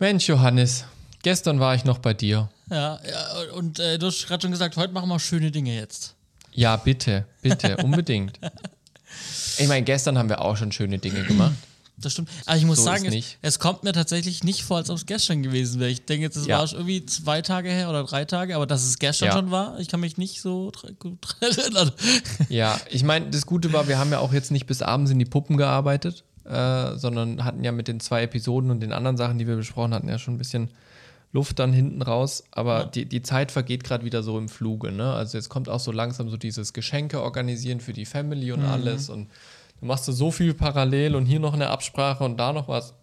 Mensch, Johannes, gestern war ich noch bei dir. Ja, ja und äh, du hast gerade schon gesagt, heute machen wir schöne Dinge jetzt. Ja, bitte, bitte, unbedingt. Ich meine, gestern haben wir auch schon schöne Dinge gemacht. Das stimmt. Aber ich muss So sagen, es, es kommt mir tatsächlich nicht vor, als ob es gestern gewesen wäre. Ich denke jetzt, es Ja. war schon irgendwie zwei Tage her oder drei Tage, aber dass es gestern Ja. schon war, ich kann mich nicht so gut erinnern. Ja, ich meine, das Gute war, wir haben ja auch jetzt nicht bis abends in die Puppen gearbeitet, äh, sondern hatten ja mit den zwei Episoden und den anderen Sachen, die wir besprochen hatten, ja schon ein bisschen Luft dann hinten raus. Aber die, die Zeit vergeht gerade wieder so im Fluge. Ne? Also jetzt kommt auch so langsam so dieses Geschenke organisieren für die Family und alles. Und du machst du so viel parallel und hier noch eine Absprache und da noch was.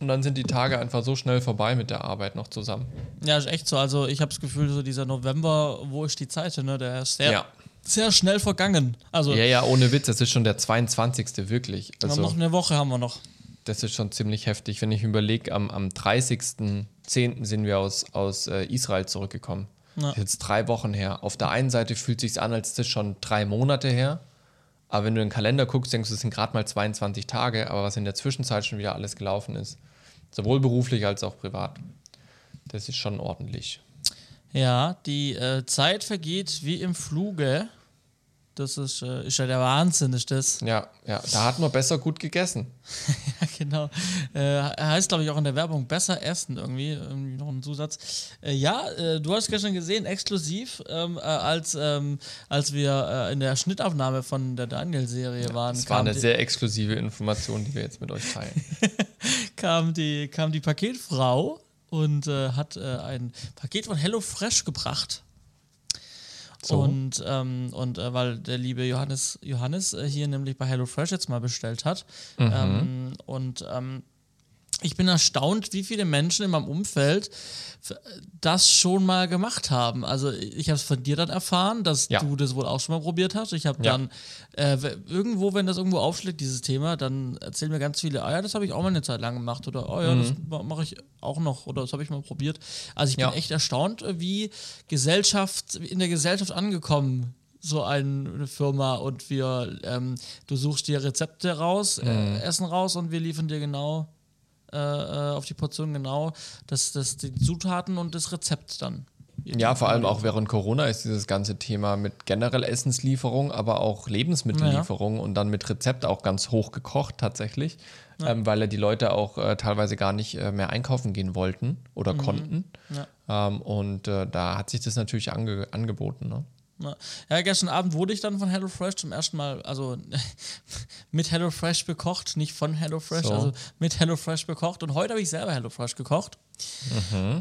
Und dann sind die Tage einfach so schnell vorbei mit der Arbeit noch zusammen. Ja, ist echt so. Also ich habe das Gefühl, so dieser November, wo ist die Zeit, ne? Der ist sehr, Ja. Sehr schnell vergangen. Also Ja, ja, ohne Witz, das ist schon der 22. wirklich. Also, noch eine Woche haben wir noch. Das ist schon ziemlich heftig. Wenn ich überlege, am, am 30.10. sind wir aus, aus äh, Israel zurückgekommen. Ja. Das ist jetzt drei Wochen her. Auf der einen Seite fühlt es sich an, als ist das schon drei Monate her. Aber wenn du in den Kalender guckst, denkst du, es sind gerade mal 22 Tage. Aber was in der Zwischenzeit schon wieder alles gelaufen ist, sowohl beruflich als auch privat, das ist schon ordentlich. Ja, die äh, Zeit vergeht wie im Fluge. Das ist, äh, ist ja der Wahnsinn, ist das. Ja, ja, da hat man besser gut gegessen. Ja, genau. Äh, heißt, glaube ich, auch in der Werbung besser essen irgendwie. Irgendwie noch ein Zusatz. Äh, ja, äh, du hast gestern gesehen, exklusiv, ähm, äh, als, ähm, als wir äh, in der Schnittaufnahme von der Daniel-Serie waren, Das war eine sehr exklusive Information, die wir jetzt mit euch teilen. kam, die, kam die Paketfrau und äh, hat äh, ein Paket von HelloFresh gebracht. So. Und, ähm, und äh, weil der liebe Johannes, Johannes äh, hier nämlich bei HelloFresh jetzt mal bestellt hat. Mhm. Ähm, und ähm, ich bin erstaunt, wie viele Menschen in meinem Umfeld f- das schon mal gemacht haben. Also ich habe es von dir dann erfahren, dass Ja. du das wohl auch schon mal probiert hast. Ich habe Ja. dann äh, irgendwo, wenn das irgendwo aufschlägt, dieses Thema, dann erzählen mir ganz viele, ah ja, das habe ich auch mal eine Zeit lang gemacht oder oh ja, das ma- mache ich auch noch oder das habe ich mal probiert. Also ich Mhm. Ja. bin echt erstaunt, äh, wie Gesellschaft, in der Gesellschaft angekommen so ein- eine Firma und wir, ähm, du suchst dir Rezepte raus, Mhm. äh, Essen raus und wir liefern dir genau äh, äh, auf die Portion genau das, das, die Zutaten und das Rezept dann. Ja, vor allem auch während Corona ist dieses ganze Thema mit generell Essenslieferung, aber auch Lebensmittellieferung und dann mit Rezept auch ganz hoch gekocht tatsächlich, ähm, weil ja die Leute auch äh, teilweise gar nicht äh, mehr einkaufen gehen wollten oder konnten. Ja. Ähm, und äh, da hat sich das natürlich ange angeboten. Ne? Ja. ja, gestern Abend wurde ich dann von HelloFresh zum ersten Mal, also mit HelloFresh bekocht, nicht von HelloFresh, So. also mit HelloFresh bekocht. Und heute habe ich selber HelloFresh gekocht.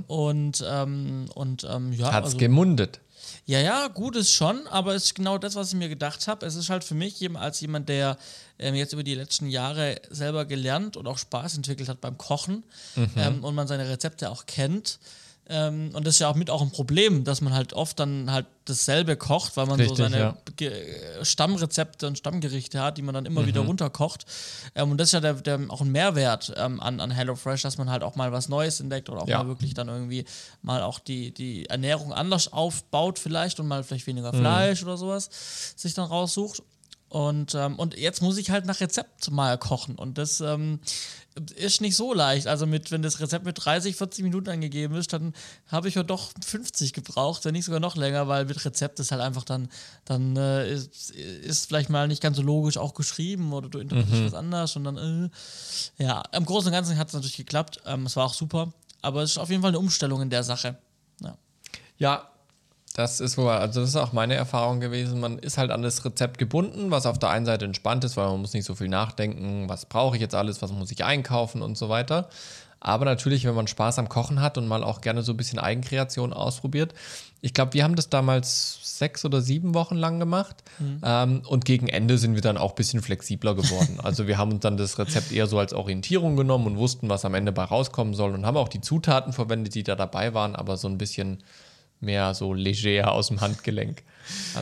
Und, ähm, und ähm, ja, Hat's also, gemundet. ja, ja, gut ist schon, aber es ist genau das, was ich mir gedacht habe. Es ist halt für mich jem- als jemand, der ähm, jetzt über die letzten Jahre selber gelernt und auch Spaß entwickelt hat beim Kochen ähm, und man seine Rezepte auch kennt. Ähm, und das ist ja auch mit auch ein Problem, dass man halt oft dann halt dasselbe kocht, weil man so Richtig, seine ja. Ge Stammrezepte und Stammgerichte hat, die man dann immer wieder runterkocht. Ähm, und das ist ja der, der, auch ein Mehrwert ähm, an, an HelloFresh, dass man halt auch mal was Neues entdeckt oder auch Ja. mal wirklich dann irgendwie mal auch die, die Ernährung anders aufbaut vielleicht und mal vielleicht weniger Fleisch oder sowas sich dann raussucht. Und, ähm, und jetzt muss ich halt nach Rezept mal kochen. Und das ähm, ist nicht so leicht. Also mit, wenn das Rezept mit 30, 40 Minuten angegeben ist, dann habe ich ja doch 50 gebraucht, wenn nicht sogar noch länger, weil mit Rezept ist halt einfach dann, dann äh, ist, ist vielleicht mal nicht ganz so logisch auch geschrieben oder du interpretierst was anders und dann, äh, ja, im Großen und Ganzen hat es natürlich geklappt. Ähm, es war auch super, aber es ist auf jeden Fall eine Umstellung in der Sache. Ja. Ja, das ist wohl, also das ist auch meine Erfahrung gewesen. Man ist halt an das Rezept gebunden, was auf der einen Seite entspannt ist, weil man muss nicht so viel nachdenken, was brauche ich jetzt alles, was muss ich einkaufen und so weiter. Aber natürlich, wenn man Spaß am Kochen hat und mal auch gerne so ein bisschen Eigenkreation ausprobiert. Ich glaube, wir haben das damals sechs oder sieben Wochen lang gemacht. Ähm, und gegen Ende sind wir dann auch ein bisschen flexibler geworden. Also wir haben uns dann das Rezept eher so als Orientierung genommen und wussten, was am Ende bei rauskommen soll und haben auch die Zutaten verwendet, die da dabei waren, aber so ein bisschen mehr so leger aus dem Handgelenk.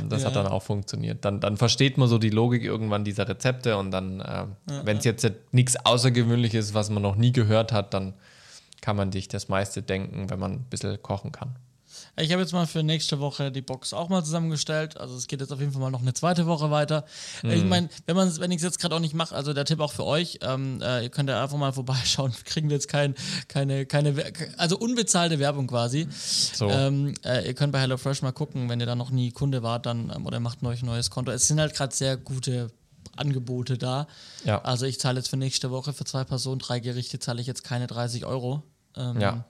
Das hat Ja. dann auch funktioniert. Dann, dann versteht man so die Logik irgendwann dieser Rezepte und dann, ähm, wenn es jetzt nichts Außergewöhnliches ist, was man noch nie gehört hat, dann kann man sich das meiste denken, wenn man ein bisschen kochen kann. Ich habe jetzt mal für nächste Woche die Box auch mal zusammengestellt. Also es geht jetzt auf jeden Fall mal noch eine zweite Woche weiter. Mhm. Ich meine, wenn man wenn ich es jetzt gerade auch nicht mache, also der Tipp auch für euch, ähm, äh, ihr könnt ja einfach mal vorbeischauen. Kriegen wir jetzt kein, keine, keine, also unbezahlte Werbung quasi. So. Ähm, äh, ihr könnt bei HelloFresh mal gucken, wenn ihr da noch nie Kunde wart, dann ähm, oder macht euch ein neues Konto. Es sind halt gerade sehr gute Angebote da. Ja. Also ich zahle jetzt für nächste Woche für zwei Personen, drei Gerichte zahle ich jetzt keine 30 Euro. Ähm, ja.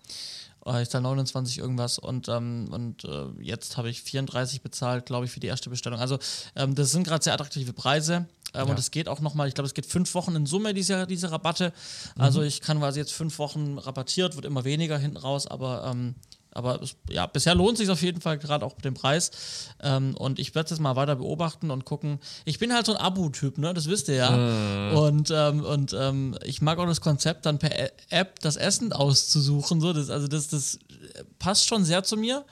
Äh, ich zahle 29 irgendwas und, ähm, und äh, jetzt habe ich 34 bezahlt, glaube ich, für die erste Bestellung. Also ähm, das sind gerade sehr attraktive Preise. Ähm, ja. Und es geht auch nochmal, ich glaube, es geht fünf Wochen in Summe, diese, diese Rabatte. Also mhm. ich kann quasi jetzt fünf Wochen rabattiert, wird immer weniger hinten raus, aber ähm, aber es, ja, bisher lohnt sich auf jeden Fall, gerade auch mit dem Preis. Ähm, und ich werde es jetzt mal weiter beobachten und gucken. Ich bin halt so ein Abo-Typ, ne? Das wisst ihr ja. Mm. Und, ähm, und ähm, ich mag auch das Konzept, dann per App das Essen auszusuchen. So. Das, also das, das passt schon sehr zu mir.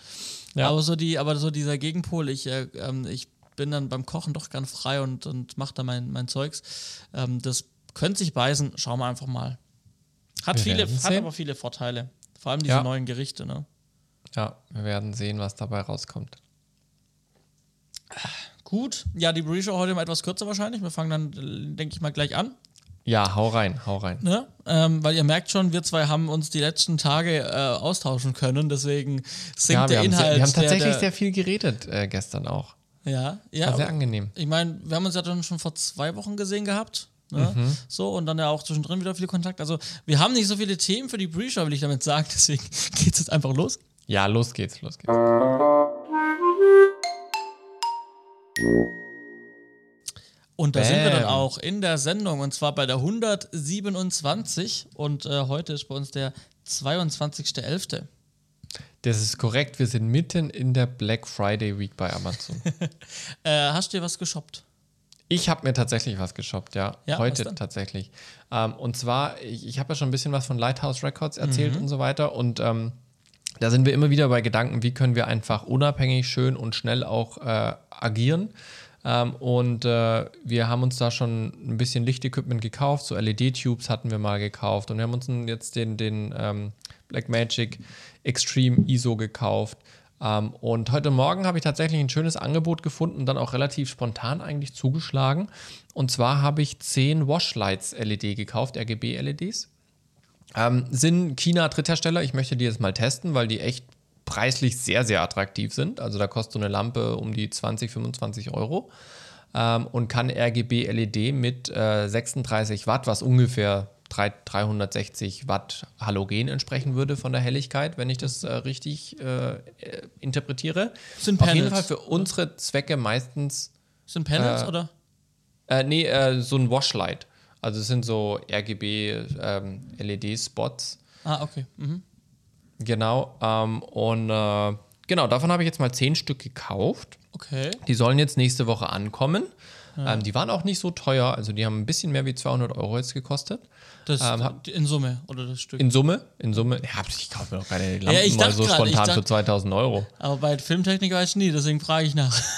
Ja. Aber so die, aber so dieser Gegenpol, ich, äh, ähm, ich bin dann beim Kochen doch ganz frei und, und mache da mein, mein Zeugs. Ähm, das könnte sich beißen, schauen wir einfach mal. Hat, viele, hat aber viele Vorteile. Vor allem diese ja. neuen Gerichte, ne? Ja, wir werden sehen, was dabei rauskommt. Gut, ja, die Pre-Show heute mal etwas kürzer wahrscheinlich. Wir fangen dann, denke ich mal, gleich an. Ja, hau rein, hau rein. Ne? Ähm, weil ihr merkt schon, wir zwei haben uns die letzten Tage äh, austauschen können, deswegen sinkt ja, der Inhalt. Sehr, wir haben tatsächlich der, der, sehr viel geredet äh, gestern auch. Ja, ja. War sehr angenehm. Ich meine, wir haben uns ja dann schon vor zwei Wochen gesehen gehabt. Ne? Mhm. So, und dann ja auch zwischendrin wieder viel Kontakt. Also, wir haben nicht so viele Themen für die Pre-Show, will ich damit sagen. Deswegen geht es jetzt einfach los. Ja, los geht's, los geht's. Und da Bam. sind wir dann auch in der Sendung und zwar bei der 127 und äh, heute ist bei uns der 22.11. Das ist korrekt, wir sind mitten in der Black Friday Week bei Amazon. äh, hast du dir was geshoppt? Ich habe mir tatsächlich was geshoppt, ja. ja heute tatsächlich. Ähm, und zwar, ich, ich habe ja schon ein bisschen was von Lighthouse Records erzählt mhm. und so weiter und ähm, da sind wir immer wieder bei Gedanken, wie können wir einfach unabhängig, schön und schnell auch äh, agieren. Ähm, und äh, wir haben uns da schon ein bisschen Lichtequipment gekauft, so LED-Tubes hatten wir mal gekauft und wir haben uns jetzt den, den ähm, Blackmagic Extreme ISO gekauft. Ähm, und heute Morgen habe ich tatsächlich ein schönes Angebot gefunden und dann auch relativ spontan eigentlich zugeschlagen. Und zwar habe ich 10 Washlights LED gekauft, RGB-LEDs. Ähm, sind China Dritthersteller. Ich möchte die jetzt mal testen, weil die echt preislich sehr, sehr attraktiv sind. Also da kostet so eine Lampe um die 20, 25 Euro ähm, und kann RGB LED mit äh, 36 Watt, was ungefähr 3, 360 Watt Halogen entsprechen würde von der Helligkeit, wenn ich das äh, richtig äh, interpretiere. Sind Panels, Auf jeden Fall für unsere Zwecke meistens. Sind Panels äh, oder? Äh, nee, äh, so ein Washlight. Also es sind so RGB-LED-Spots. Ähm, ah, okay. Mhm. Genau. Ähm, und äh, genau, davon habe ich jetzt mal zehn Stück gekauft. Okay. Die sollen jetzt nächste Woche ankommen. Ja. Ähm, die waren auch nicht so teuer, also die haben ein bisschen mehr wie 200 Euro jetzt gekostet. Das ähm, in Summe oder das Stück? In Summe, in Summe. Ja, ich kaufe mir doch keine Lampen ja, mal so grad, spontan dachte, für 2000 Euro. Aber bei Filmtechnik weiß ich nie, deswegen frage ich nach.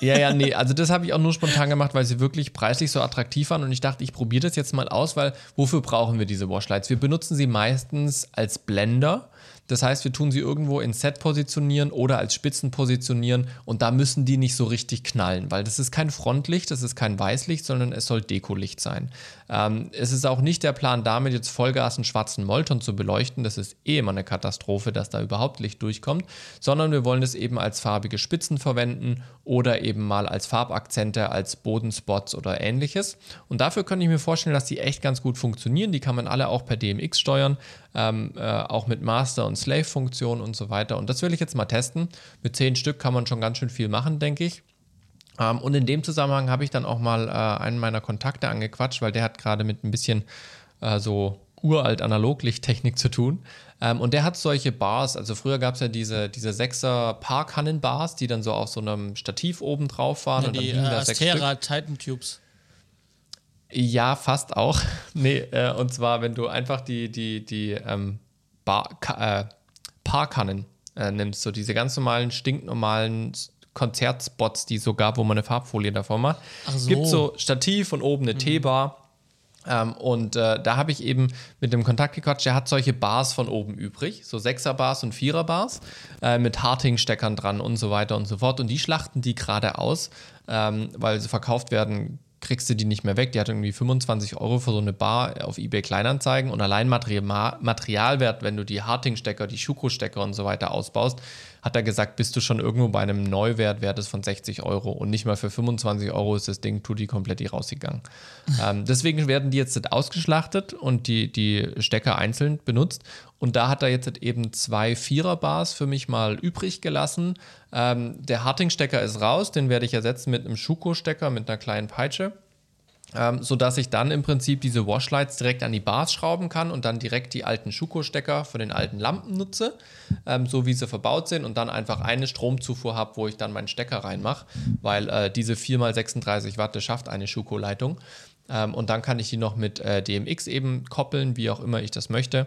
Ja, ja, nee, also das habe ich auch nur spontan gemacht, weil sie wirklich preislich so attraktiv waren und ich dachte, ich probiere das jetzt mal aus, weil wofür brauchen wir diese Washlights? Wir benutzen sie meistens als Blender das heißt, wir tun sie irgendwo in Set positionieren oder als Spitzen positionieren und da müssen die nicht so richtig knallen, weil das ist kein Frontlicht, das ist kein Weißlicht, sondern es soll Dekolicht sein. Ähm, es ist auch nicht der Plan, damit jetzt Vollgas einen schwarzen Molton zu beleuchten. Das ist eh immer eine Katastrophe, dass da überhaupt Licht durchkommt, sondern wir wollen es eben als farbige Spitzen verwenden oder eben mal als Farbakzente, als Bodenspots oder ähnliches. Und dafür könnte ich mir vorstellen, dass die echt ganz gut funktionieren. Die kann man alle auch per DMX steuern ähm, äh, auch mit Master- und Slave-Funktionen und so weiter. Und das will ich jetzt mal testen. Mit zehn Stück kann man schon ganz schön viel machen, denke ich. Ähm, und in dem Zusammenhang habe ich dann auch mal äh, einen meiner Kontakte angequatscht, weil der hat gerade mit ein bisschen äh, so uralt Analoglichttechnik zu tun. Ähm, und der hat solche Bars, also früher gab es ja diese, diese Sechser Parkhannen-Bars, die dann so auf so einem Stativ oben drauf waren. Ja, und die dann äh, Astera Titan Tubes. Ja, fast auch. nee, äh, und zwar, wenn du einfach die, die, die ähm, Bar, äh, Parkannen äh, nimmst, so diese ganz normalen, stinknormalen Konzertspots, die so gab, wo man eine Farbfolie davor macht. Ach so. Gibt so Stativ und oben eine mhm. T-Bar. Ähm, und äh, da habe ich eben mit dem Kontakt gequatscht, der hat solche Bars von oben übrig, so 6er Bars und 4er Bars äh, mit Harting-Steckern dran und so weiter und so fort. Und die schlachten die gerade aus, ähm, weil sie verkauft werden kriegst du die nicht mehr weg. Die hat irgendwie 25 Euro für so eine Bar auf eBay Kleinanzeigen und allein Materialwert, wenn du die Harting-Stecker, die Schuko-Stecker und so weiter ausbaust, hat er gesagt, bist du schon irgendwo bei einem Neuwert, Wert von 60 Euro und nicht mal für 25 Euro ist das Ding tutti komplett rausgegangen. ähm, deswegen werden die jetzt ausgeschlachtet und die, die Stecker einzeln benutzt und da hat er jetzt eben zwei Vierer-Bars für mich mal übrig gelassen. Ähm, der Harting-Stecker ist raus, den werde ich ersetzen mit einem Schuko-Stecker mit einer kleinen Peitsche. Ähm, sodass ich dann im Prinzip diese Washlights direkt an die Bars schrauben kann und dann direkt die alten Schuko-Stecker für den alten Lampen nutze, ähm, so wie sie verbaut sind und dann einfach eine Stromzufuhr habe, wo ich dann meinen Stecker reinmache, weil äh, diese 4x36 Watt, schafft eine Schuko-Leitung. Ähm, und dann kann ich die noch mit äh, DMX eben koppeln, wie auch immer ich das möchte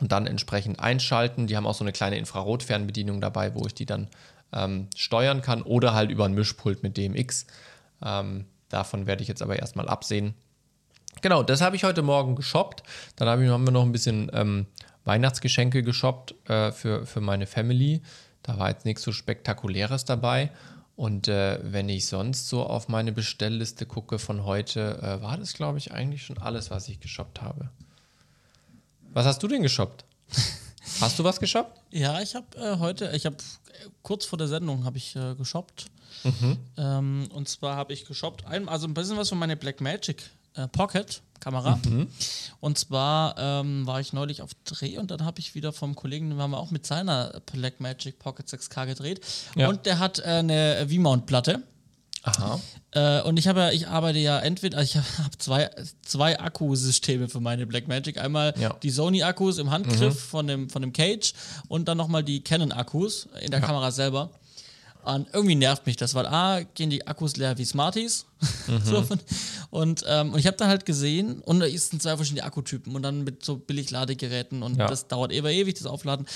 und dann entsprechend einschalten. Die haben auch so eine kleine Infrarotfernbedienung dabei, wo ich die dann ähm, steuern kann oder halt über ein Mischpult mit DMX. Ähm, davon werde ich jetzt aber erstmal absehen. Genau, das habe ich heute Morgen geshoppt. Dann hab ich, haben wir noch ein bisschen ähm, Weihnachtsgeschenke geshoppt äh, für, für meine Family. Da war jetzt nichts so Spektakuläres dabei. Und äh, wenn ich sonst so auf meine Bestellliste gucke von heute, äh, war das, glaube ich, eigentlich schon alles, was ich geshoppt habe. Was hast du denn geshoppt? Hast du was geshoppt? Ja, ich habe äh, heute, ich habe kurz vor der Sendung habe ich äh, geshoppt. Mhm. Ähm, und zwar habe ich geshoppt, ein, also ein bisschen was von meiner Blackmagic äh, Pocket Kamera. Mhm. Und zwar ähm, war ich neulich auf Dreh und dann habe ich wieder vom Kollegen, den haben wir auch mit seiner Blackmagic Pocket 6K gedreht. Ja. Und der hat äh, eine V-Mount-Platte. Aha. Äh, und ich habe ich arbeite ja entweder, also ich habe zwei, zwei Akkusysteme für meine Blackmagic. Einmal ja. die Sony-Akkus im Handgriff mhm. von, dem, von dem Cage und dann nochmal die Canon-Akkus in der ja. Kamera selber. Und irgendwie nervt mich das, weil A, gehen die Akkus leer wie Smarties. Mhm. so, und, ähm, und ich habe dann halt gesehen, und da sind zwei verschiedene Akkutypen und dann mit so Billig-Ladegeräten und ja. das dauert eber ewig, das Aufladen.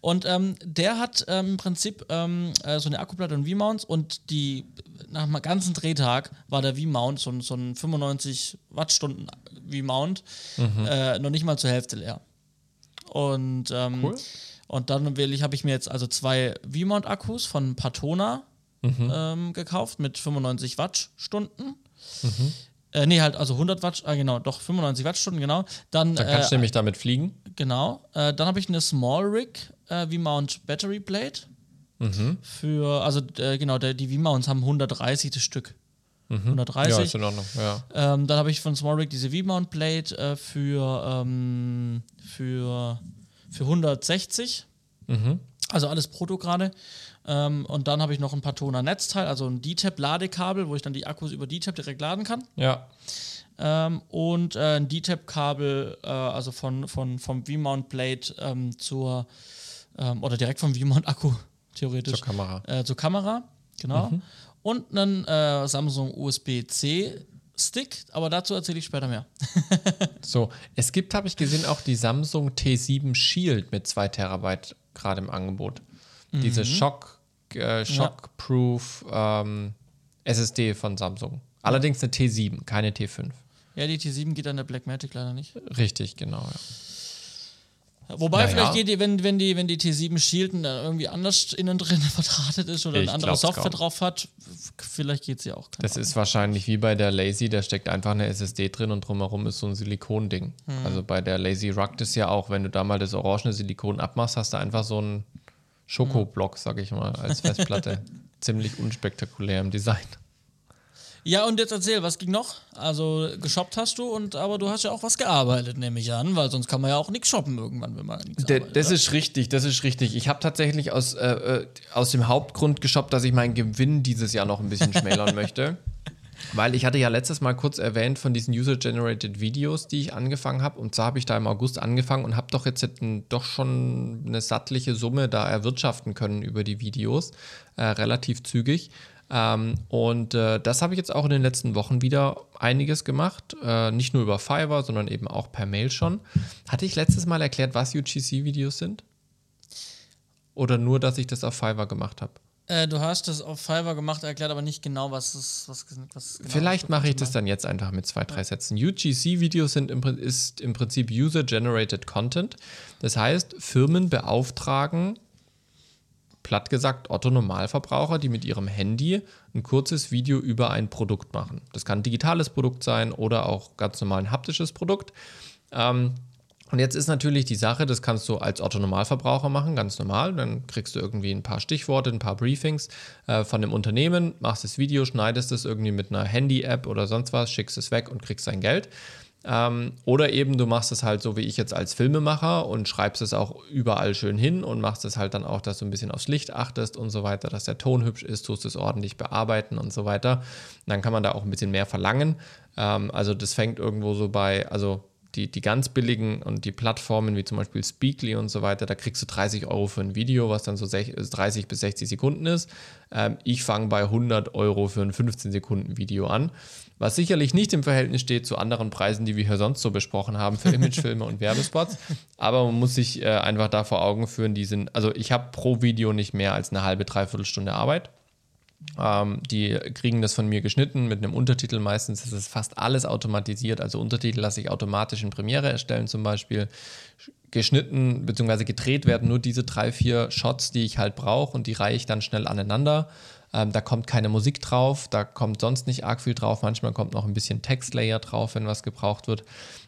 Und ähm, der hat ähm, im Prinzip ähm, äh, so eine Akkuplatte und V-Mounts und die nach einem ganzen Drehtag war der V-Mount, so, so ein 95 Wattstunden V-Mount, mhm. äh, noch nicht mal zur Hälfte leer. Und ähm, cool. Und dann will ich, habe ich mir jetzt also zwei V-Mount-Akkus von Patona mhm. ähm, gekauft mit 95 Wattstunden. Mhm. Äh, nee, halt, also 100 Watt, ah, genau, doch 95 Wattstunden, genau. Dann, dann kannst äh, du nämlich damit fliegen. Genau. Äh, dann habe ich eine Small Rig äh, V-Mount Battery Blade. Mhm. Für, also äh, genau, der, die V-Mounts haben 130 das Stück. Mhm. 130. Ja, ist in Ordnung, ja. Ähm, dann habe ich von Small Rig diese V-Mount Blade äh, für, ähm, für für 160. Mhm. Also alles Proto gerade. Ähm, und dann habe ich noch ein Patona Netzteil, also ein D-Tab-Ladekabel, wo ich dann die Akkus über D-Tab direkt laden kann. Ja. Ähm, und äh, ein D-Tab-Kabel, äh, also von, von, vom V-Mount Blade ähm, zur, ähm, oder direkt vom V-Mount-Akku, theoretisch. Zur Kamera. Äh, zur Kamera, genau. Mhm. Und einen äh, Samsung USB-C Stick, aber dazu erzähle ich später mehr. so, es gibt, habe ich gesehen, auch die Samsung T7 Shield mit 2 Terabyte gerade im Angebot. Mhm. Diese Shock, äh, Shockproof ähm, SSD von Samsung. Allerdings eine T7, keine T5. Ja, die T7 geht an der Blackmagic leider nicht. Richtig, genau. Ja. Wobei naja. vielleicht geht die, wenn, wenn die, wenn die T7 Shielden dann irgendwie anders innen drin verdrahtet ist oder ich eine andere Software kaum. drauf hat, vielleicht geht sie auch. Das Ahnung. ist wahrscheinlich wie bei der Lazy, da steckt einfach eine SSD drin und drumherum ist so ein Silikonding. Hm. Also bei der Lazy Rock das ja auch, wenn du da mal das orangene Silikon abmachst, hast du einfach so einen Schokoblock, hm. sag ich mal, als Festplatte. Ziemlich unspektakulär im Design. Ja, und jetzt erzähl, was ging noch? Also geshoppt hast du, und aber du hast ja auch was gearbeitet, nehme ich an, weil sonst kann man ja auch nichts shoppen irgendwann, wenn man nichts arbeitet. Das ist richtig, das ist richtig. Ich habe tatsächlich aus, äh, äh, aus dem Hauptgrund geshoppt, dass ich meinen Gewinn dieses Jahr noch ein bisschen schmälern möchte. Weil ich hatte ja letztes Mal kurz erwähnt von diesen User-Generated Videos, die ich angefangen habe. Und zwar habe ich da im August angefangen und habe doch jetzt ein, doch schon eine sattliche Summe da erwirtschaften können über die Videos. Äh, relativ zügig. Ähm, und äh, das habe ich jetzt auch in den letzten Wochen wieder einiges gemacht. Äh, nicht nur über Fiverr, sondern eben auch per Mail schon. Hatte ich letztes Mal erklärt, was UGC-Videos sind? Oder nur, dass ich das auf Fiverr gemacht habe? Äh, du hast es auf Fiverr gemacht, erklärt aber nicht genau, was es was, was genau Vielleicht mache ich das dann jetzt einfach mit zwei, drei Sätzen. UGC-Videos sind im, ist im Prinzip User-Generated Content. Das heißt, Firmen beauftragen, platt gesagt, Otto Normalverbraucher, die mit ihrem Handy ein kurzes Video über ein Produkt machen. Das kann ein digitales Produkt sein oder auch ganz normal ein haptisches Produkt. Ähm, und jetzt ist natürlich die Sache, das kannst du als Otto-Normalverbraucher machen, ganz normal. Dann kriegst du irgendwie ein paar Stichworte, ein paar Briefings äh, von dem Unternehmen, machst das Video, schneidest es irgendwie mit einer Handy-App oder sonst was, schickst es weg und kriegst dein Geld. Ähm, oder eben du machst es halt so wie ich jetzt als Filmemacher und schreibst es auch überall schön hin und machst es halt dann auch, dass du ein bisschen aufs Licht achtest und so weiter, dass der Ton hübsch ist, tust es ordentlich bearbeiten und so weiter. Dann kann man da auch ein bisschen mehr verlangen. Ähm, also das fängt irgendwo so bei, also die, die ganz billigen und die Plattformen wie zum Beispiel Speakly und so weiter, da kriegst du 30 Euro für ein Video, was dann so 30 bis 60 Sekunden ist. Ähm, ich fange bei 100 Euro für ein 15 Sekunden Video an, was sicherlich nicht im Verhältnis steht zu anderen Preisen, die wir hier sonst so besprochen haben für Imagefilme und Werbespots. Aber man muss sich äh, einfach da vor Augen führen, die sind, also ich habe pro Video nicht mehr als eine halbe, dreiviertel Stunde Arbeit. Ähm, die kriegen das von mir geschnitten mit einem Untertitel. Meistens ist es fast alles automatisiert. Also Untertitel lasse ich automatisch in Premiere erstellen zum Beispiel. Geschnitten bzw. gedreht werden nur diese drei, vier Shots, die ich halt brauche und die reihe ich dann schnell aneinander. Ähm, da kommt keine Musik drauf, da kommt sonst nicht arg viel drauf. Manchmal kommt noch ein bisschen Textlayer drauf, wenn was gebraucht wird.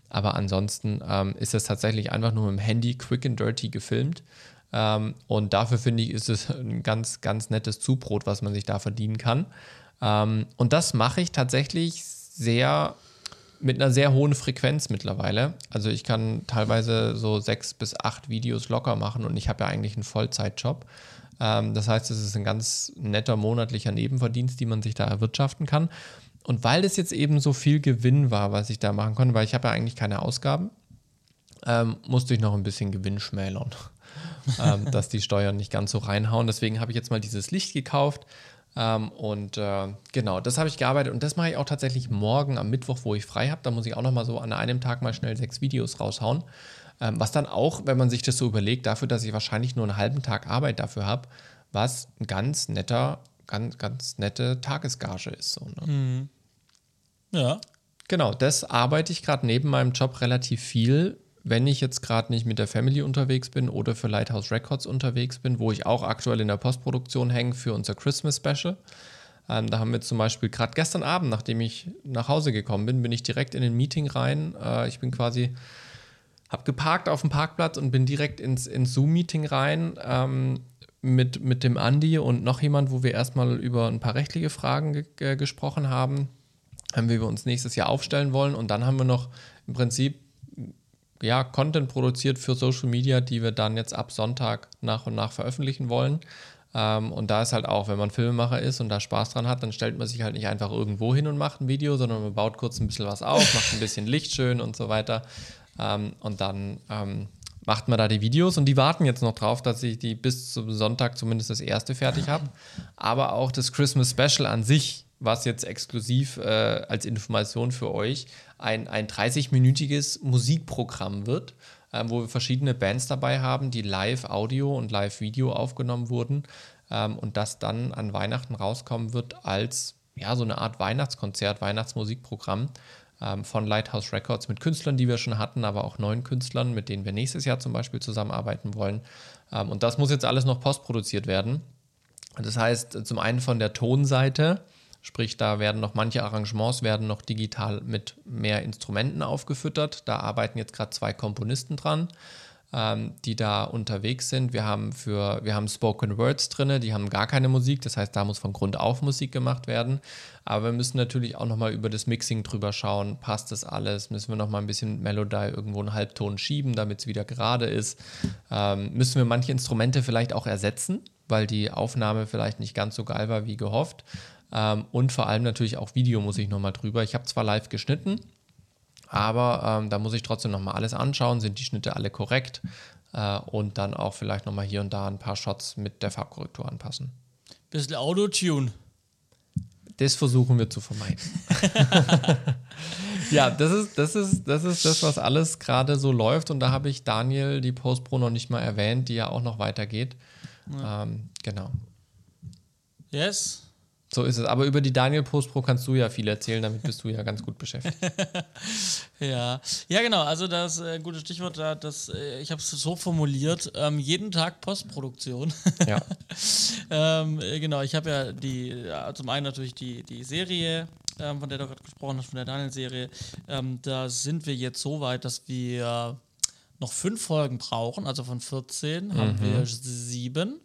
Aber ansonsten ähm, ist es tatsächlich einfach nur mit dem Handy quick and dirty gefilmt. Ähm, und dafür finde ich, ist es ein ganz, ganz nettes Zubrot, was man sich da verdienen kann. Ähm, und das mache ich tatsächlich sehr mit einer sehr hohen Frequenz mittlerweile. Also ich kann teilweise so sechs bis acht Videos locker machen und ich habe ja eigentlich einen Vollzeitjob. Ähm, das heißt, es ist ein ganz netter monatlicher Nebenverdienst, die man sich da erwirtschaften kann. Und weil das jetzt eben so viel Gewinn war, was ich da machen konnte, weil ich habe ja eigentlich keine Ausgaben, ähm, musste ich noch ein bisschen Gewinn schmälern ähm, dass die Steuern nicht ganz so reinhauen. Deswegen habe ich jetzt mal dieses Licht gekauft. Ähm, und äh, genau, das habe ich gearbeitet und das mache ich auch tatsächlich morgen am Mittwoch, wo ich frei habe. Da muss ich auch nochmal so an einem Tag mal schnell sechs Videos raushauen. Ähm, was dann auch, wenn man sich das so überlegt, dafür, dass ich wahrscheinlich nur einen halben Tag Arbeit dafür habe, was ein ganz netter, ganz, ganz nette Tagesgage ist. So, ne? mhm. Ja. Genau, das arbeite ich gerade neben meinem Job relativ viel wenn ich jetzt gerade nicht mit der Family unterwegs bin oder für Lighthouse Records unterwegs bin, wo ich auch aktuell in der Postproduktion hänge für unser Christmas Special. Ähm, da haben wir zum Beispiel gerade gestern Abend, nachdem ich nach Hause gekommen bin, bin ich direkt in ein Meeting rein. Äh, ich bin quasi, habe geparkt auf dem Parkplatz und bin direkt ins, ins Zoom-Meeting rein ähm, mit, mit dem Andi und noch jemand, wo wir erstmal über ein paar rechtliche Fragen ge gesprochen haben, wie wir uns nächstes Jahr aufstellen wollen. Und dann haben wir noch im Prinzip ja, Content produziert für Social Media, die wir dann jetzt ab Sonntag nach und nach veröffentlichen wollen. Ähm, und da ist halt auch, wenn man Filmemacher ist und da Spaß dran hat, dann stellt man sich halt nicht einfach irgendwo hin und macht ein Video, sondern man baut kurz ein bisschen was auf, macht ein bisschen Licht schön und so weiter. Ähm, und dann ähm, macht man da die Videos und die warten jetzt noch drauf, dass ich die bis zum Sonntag zumindest das erste fertig habe. Aber auch das Christmas Special an sich was jetzt exklusiv äh, als Information für euch ein, ein 30-minütiges Musikprogramm wird, äh, wo wir verschiedene Bands dabei haben, die live Audio und live Video aufgenommen wurden ähm, und das dann an Weihnachten rauskommen wird als ja, so eine Art Weihnachtskonzert, Weihnachtsmusikprogramm ähm, von Lighthouse Records mit Künstlern, die wir schon hatten, aber auch neuen Künstlern, mit denen wir nächstes Jahr zum Beispiel zusammenarbeiten wollen. Ähm, und das muss jetzt alles noch postproduziert werden. Das heißt, zum einen von der Tonseite, Sprich, da werden noch manche Arrangements werden noch digital mit mehr Instrumenten aufgefüttert. Da arbeiten jetzt gerade zwei Komponisten dran, ähm, die da unterwegs sind. Wir haben für, wir haben Spoken Words drin, die haben gar keine Musik, das heißt, da muss von Grund auf Musik gemacht werden. Aber wir müssen natürlich auch nochmal über das Mixing drüber schauen. Passt das alles? Müssen wir nochmal ein bisschen Melodie irgendwo einen Halbton schieben, damit es wieder gerade ist? Ähm, müssen wir manche Instrumente vielleicht auch ersetzen, weil die Aufnahme vielleicht nicht ganz so geil war wie gehofft? Ähm, und vor allem natürlich auch Video muss ich nochmal drüber. Ich habe zwar live geschnitten, aber ähm, da muss ich trotzdem nochmal alles anschauen. Sind die Schnitte alle korrekt? Äh, und dann auch vielleicht nochmal hier und da ein paar Shots mit der Farbkorrektur anpassen. Bisschen Autotune. Das versuchen wir zu vermeiden. ja, das ist, das ist, das ist das, was alles gerade so läuft. Und da habe ich Daniel, die Postpro, noch nicht mal erwähnt, die ja auch noch weitergeht. Ja. Ähm, genau. Yes. So ist es. Aber über die Daniel Post Pro kannst du ja viel erzählen, damit bist du ja ganz gut beschäftigt. ja, ja, genau. Also das äh, gute Stichwort da, das, äh, ich habe es so formuliert: ähm, jeden Tag Postproduktion. ja. ähm, äh, genau. Ich habe ja die, ja, zum einen natürlich die die Serie, ähm, von der du gerade gesprochen hast, von der Daniel-Serie. Ähm, da sind wir jetzt so weit, dass wir noch fünf Folgen brauchen. Also von 14 mhm. haben wir sieben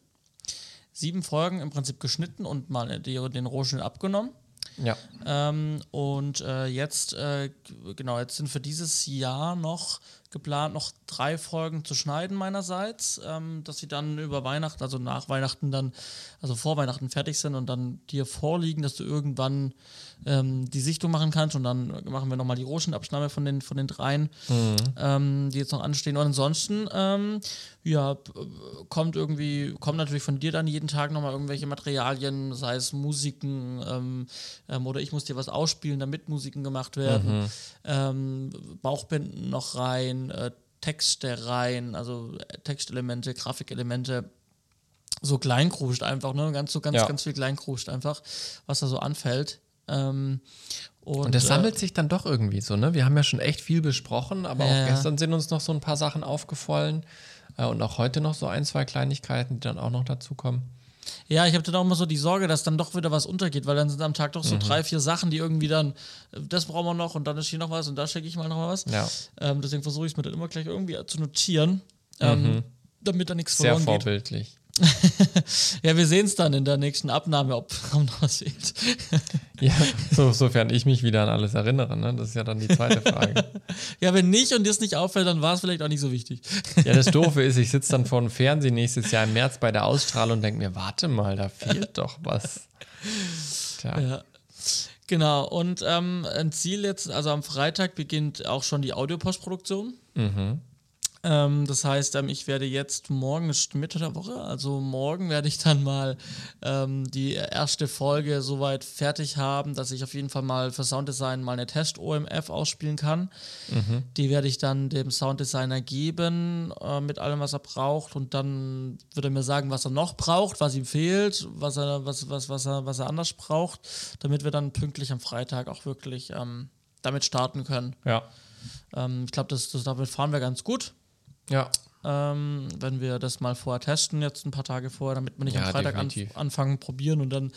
sieben Folgen im Prinzip geschnitten und mal den Rohschnitt abgenommen. Ja. Ähm, und äh, jetzt, äh, genau, jetzt sind für dieses Jahr noch geplant, noch drei Folgen zu schneiden meinerseits, ähm, dass sie dann über Weihnachten, also nach Weihnachten dann, also vor Weihnachten fertig sind und dann dir vorliegen, dass du irgendwann ähm, die Sichtung machen kannst und dann machen wir nochmal die Rohschnittabnahme von den, von den dreien, mhm. ähm, die jetzt noch anstehen. Und ansonsten, ähm, ja, kommt irgendwie, kommt natürlich von dir dann jeden Tag nochmal irgendwelche Materialien, sei es Musiken ähm, ähm, oder ich muss dir was ausspielen, damit Musiken gemacht werden, mhm. Bauchbinden noch rein, äh, Texte rein, also Textelemente, Grafikelemente so kleinkruscht einfach, ne? Ganz so ganz, ja. ganz viel kleinkruscht einfach, was da so anfällt. Ähm, und, und das äh, sammelt sich dann doch irgendwie so, ne? Wir haben ja schon echt viel besprochen, aber äh, auch gestern sind uns noch so ein paar Sachen aufgefallen äh, und auch heute noch so ein, zwei Kleinigkeiten, die dann auch noch dazukommen. Ja, ich habe dann auch immer so die Sorge, dass dann doch wieder was untergeht, weil dann sind am Tag doch so mhm. drei, vier Sachen, die irgendwie dann, äh, das brauchen wir noch und dann ist hier noch was und da schicke ich mal noch was. Ja. Ähm, deswegen versuche ich es mir dann immer gleich irgendwie zu notieren, ähm, mhm. damit da nichts verloren geht. Sehr vorbildlich. Ja, wir sehen es dann in der nächsten Abnahme, ob noch was fehlt. ja, so, sofern ich mich wieder an alles erinnere, ne? Das ist ja dann die zweite Frage. ja, wenn nicht und dir es nicht auffällt, dann war es vielleicht auch nicht so wichtig. ja, das Doofe ist, ich sitze dann vor dem Fernsehen nächstes Jahr im März bei der Ausstrahlung und denke mir, warte mal, da fehlt doch was. Tja. Ja. Genau, und ähm, ein Ziel jetzt, also am Freitag beginnt auch schon die Audiopostproduktion. Mhm. Ähm, das heißt, ähm, ich werde jetzt morgen, ist Mitte der Woche, also morgen werde ich dann mal ähm, die erste Folge soweit fertig haben, dass ich auf jeden Fall mal für Sounddesign mal eine Test-OMF ausspielen kann. Mhm. Die werde ich dann dem Sounddesigner geben äh, mit allem, was er braucht und dann wird er mir sagen, was er noch braucht, was ihm fehlt, was er, was, was, was er, was er anders braucht, damit wir dann pünktlich am Freitag auch wirklich ähm, damit starten können. Ja. Ähm, ich glaube, das, das, damit fahren wir ganz gut. Ja. Ähm, wenn wir das mal vorher testen, jetzt ein paar Tage vorher, damit wir nicht ja, am Freitag an, anfangen, probieren und dann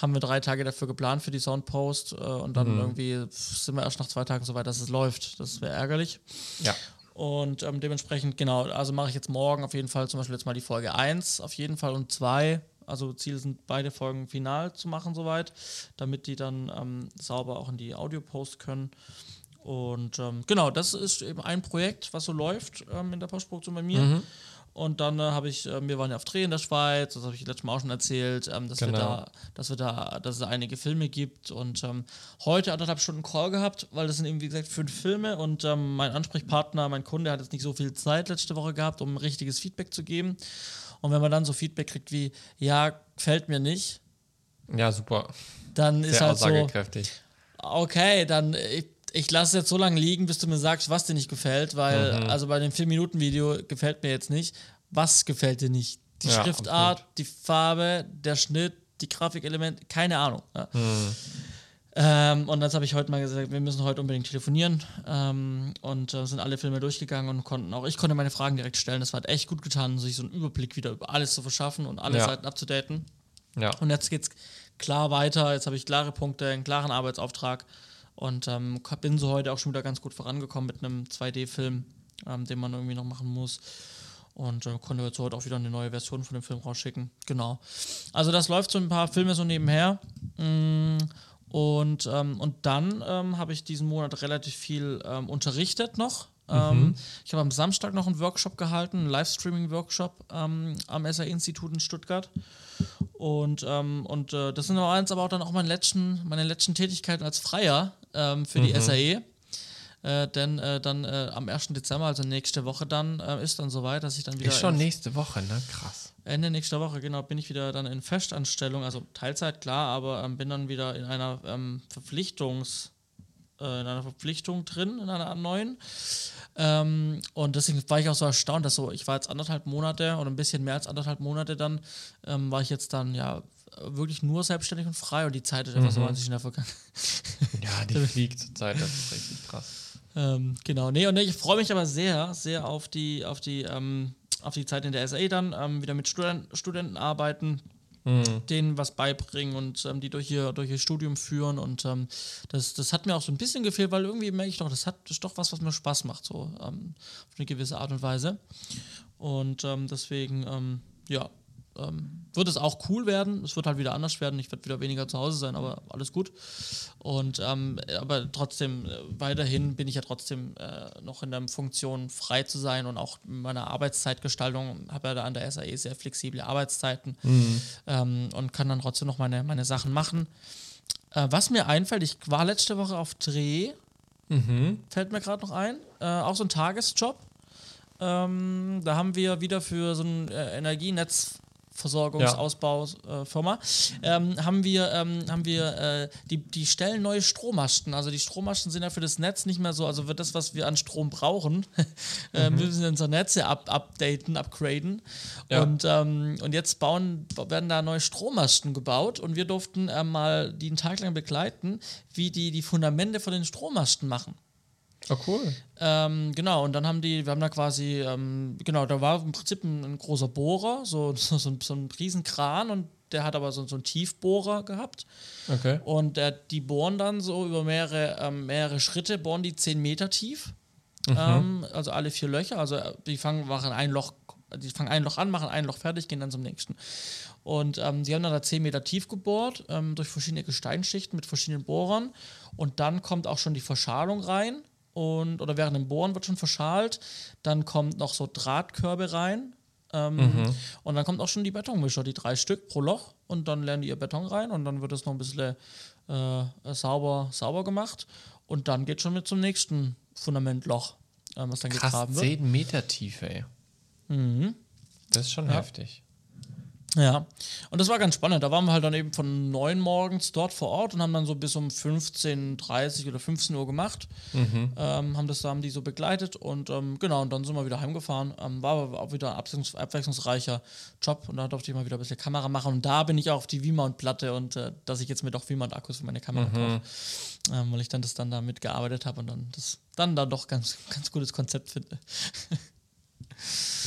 haben wir drei Tage dafür geplant für die Soundpost äh, und dann mhm. irgendwie sind wir erst nach zwei Tagen so weit, dass es läuft. Das wäre ärgerlich. Ja. Und ähm, dementsprechend, genau, also mache ich jetzt morgen auf jeden Fall zum Beispiel jetzt mal die Folge 1 auf jeden Fall und 2. Also Ziel sind beide Folgen final zu machen soweit, damit die dann ähm, sauber auch in die Audio-Post können. Und ähm, genau, das ist eben ein Projekt, was so läuft ähm, in der Postproduktion bei mir. Mhm. Und dann äh, habe ich, äh, wir waren ja auf Dreh in der Schweiz, das habe ich letztes Mal auch schon erzählt, ähm, dass, genau. wir da, dass wir da, dass es einige Filme gibt. Und ähm, heute anderthalb Stunden Call gehabt, weil das sind eben, wie gesagt, fünf Filme und ähm, mein Ansprechpartner, mein Kunde hat jetzt nicht so viel Zeit letzte Woche gehabt, um richtiges Feedback zu geben. Und wenn man dann so Feedback kriegt wie, ja, gefällt mir nicht. Ja, super. Dann Sehr ist halt so. Okay, dann ich ich lasse es jetzt so lange liegen, bis du mir sagst, was dir nicht gefällt, weil, mhm. also bei dem 4-Minuten-Video gefällt mir jetzt nicht. Was gefällt dir nicht? Die ja, Schriftart, die Farbe, der Schnitt, die Grafikelemente, keine Ahnung. Ja. Mhm. Ähm, und dann habe ich heute mal gesagt, wir müssen heute unbedingt telefonieren. Ähm, und äh, sind alle Filme durchgegangen und konnten auch, ich konnte meine Fragen direkt stellen. Das hat echt gut getan, sich so einen Überblick wieder über alles zu verschaffen und alle ja. Seiten abzudaten. Ja. Und jetzt geht es klar weiter. Jetzt habe ich klare Punkte, einen klaren Arbeitsauftrag. Und ähm, bin so heute auch schon wieder ganz gut vorangekommen mit einem 2D-Film, ähm, den man irgendwie noch machen muss. Und äh, konnte jetzt heute auch wieder eine neue Version von dem Film rausschicken. Genau. Also das läuft so ein paar Filme so nebenher. Mm, und, ähm, und dann ähm, habe ich diesen Monat relativ viel ähm, unterrichtet noch. Ähm, mhm. ich habe am Samstag noch einen Workshop gehalten, einen Livestreaming-Workshop am SAE-Institut in Stuttgart. Und, ähm, und äh, das sind aber auch dann auch meine letzten, meine letzten Tätigkeiten als Freier ähm, für die mhm. SAE. Äh, denn äh, dann äh, am 1. Dezember, also nächste Woche dann, äh, ist dann soweit, dass ich dann wieder. Ist schon nächste Woche, ne? Krass. Ende nächster Woche, genau, bin ich wieder dann in Festanstellung, also Teilzeit, klar, aber ähm, bin dann wieder in einer ähm, Verpflichtungs- äh, in einer Verpflichtung drin, in einer neuen. Ähm, und deswegen war ich auch so erstaunt, dass so, ich war jetzt anderthalb Monate oder ein bisschen mehr als anderthalb Monate dann, ähm, war ich jetzt dann ja wirklich nur selbstständig und frei und die Zeit ist einfach so wahnsinnig schnell vergangen. Ja, die fliegt zur Zeit, das ist richtig krass. Ähm, genau, nee, und ich freue mich aber sehr, sehr auf die, auf die, ähm, auf die Zeit in der SA dann, ähm, wieder mit Student Studenten arbeiten, denen was beibringen und ähm, die durch ihr, durch ihr Studium führen. Und ähm, das, das hat mir auch so ein bisschen gefehlt, weil irgendwie merke ich doch, das, hat, das ist doch was, was mir Spaß macht, so ähm, auf eine gewisse Art und Weise. Und ähm, deswegen, ähm, ja, ähm, wird es auch cool werden. Es wird halt wieder anders werden. Ich werde wieder weniger zu Hause sein, aber alles gut. Und ähm, aber trotzdem, äh, weiterhin bin ich ja trotzdem äh, noch in der Funktion, frei zu sein und auch in meiner Arbeitszeitgestaltung habe ja da an der SAE sehr flexible Arbeitszeiten ähm, und kann dann trotzdem noch meine, meine Sachen machen. Äh, was mir einfällt, ich war letzte Woche auf Dreh, fällt mir gerade noch ein, äh, auch so ein Tagesjob. Ähm, da haben wir wieder für so ein äh, Energienetzversorgungsausbaufirma ähm, haben wir, ähm, haben wir äh, die, die stellen neue Strommasten. Also die Strommasten sind ja für das Netz nicht mehr so, also wird das, was wir an Strom brauchen, äh, müssen wir unser Netz ja up, updaten, upgraden. Ja. Und, ähm, und jetzt bauen, werden da neue Strommasten gebaut und wir durften äh, mal die einen Tag lang begleiten, wie die die Fundamente von den Strommasten machen. Oh, cool. Ähm, genau, und dann haben die, wir haben da quasi, ähm, genau, da war im Prinzip ein, ein großer Bohrer, so, so, so, ein, so ein Riesenkran und der hat aber so, so einen Tiefbohrer gehabt. Okay. Und der, die bohren dann so über mehrere, ähm, mehrere Schritte, bohren die 10 Meter tief. Ähm, also alle vier Löcher. Also äh, die fangen, machen ein Loch, die fangen ein Loch an, machen ein Loch fertig, gehen dann zum nächsten. Und ähm, die haben dann da 10 Meter tief gebohrt, ähm, durch verschiedene Gesteinsschichten mit verschiedenen Bohrern. Und dann kommt auch schon die Verschalung rein. Und, oder während dem Bohren wird schon verschalt. Dann kommt noch so Drahtkörbe rein. Ähm, Und dann kommt auch schon die Betonmischer, die drei Stück pro Loch. Und dann lernen die ihr Beton rein und dann wird es noch ein bisschen äh, sauber, sauber gemacht. Und dann geht schon mit zum nächsten Fundamentloch, äh, was dann Krass, gegraben wird. 10 Meter Tiefe, ey. Das ist schon heftig. Ja, und das war ganz spannend. Da waren wir halt dann eben von 9 morgens dort vor Ort und haben dann so bis um 15.30 oder 15 Uhr gemacht. Ähm, haben das da haben die so begleitet und ähm, genau, und dann sind wir wieder heimgefahren. Ähm, war aber auch wieder ein abwechslungs abwechslungsreicher Job und da durfte ich mal wieder ein bisschen Kamera machen. Und da bin ich auch auf die V-Mount-Platte und äh, dass ich jetzt mit auch V-Mount-Akkus für meine Kamera kaufe. Ähm, weil ich dann das dann da mitgearbeitet habe und dann das dann da doch ganz, ganz gutes Konzept finde.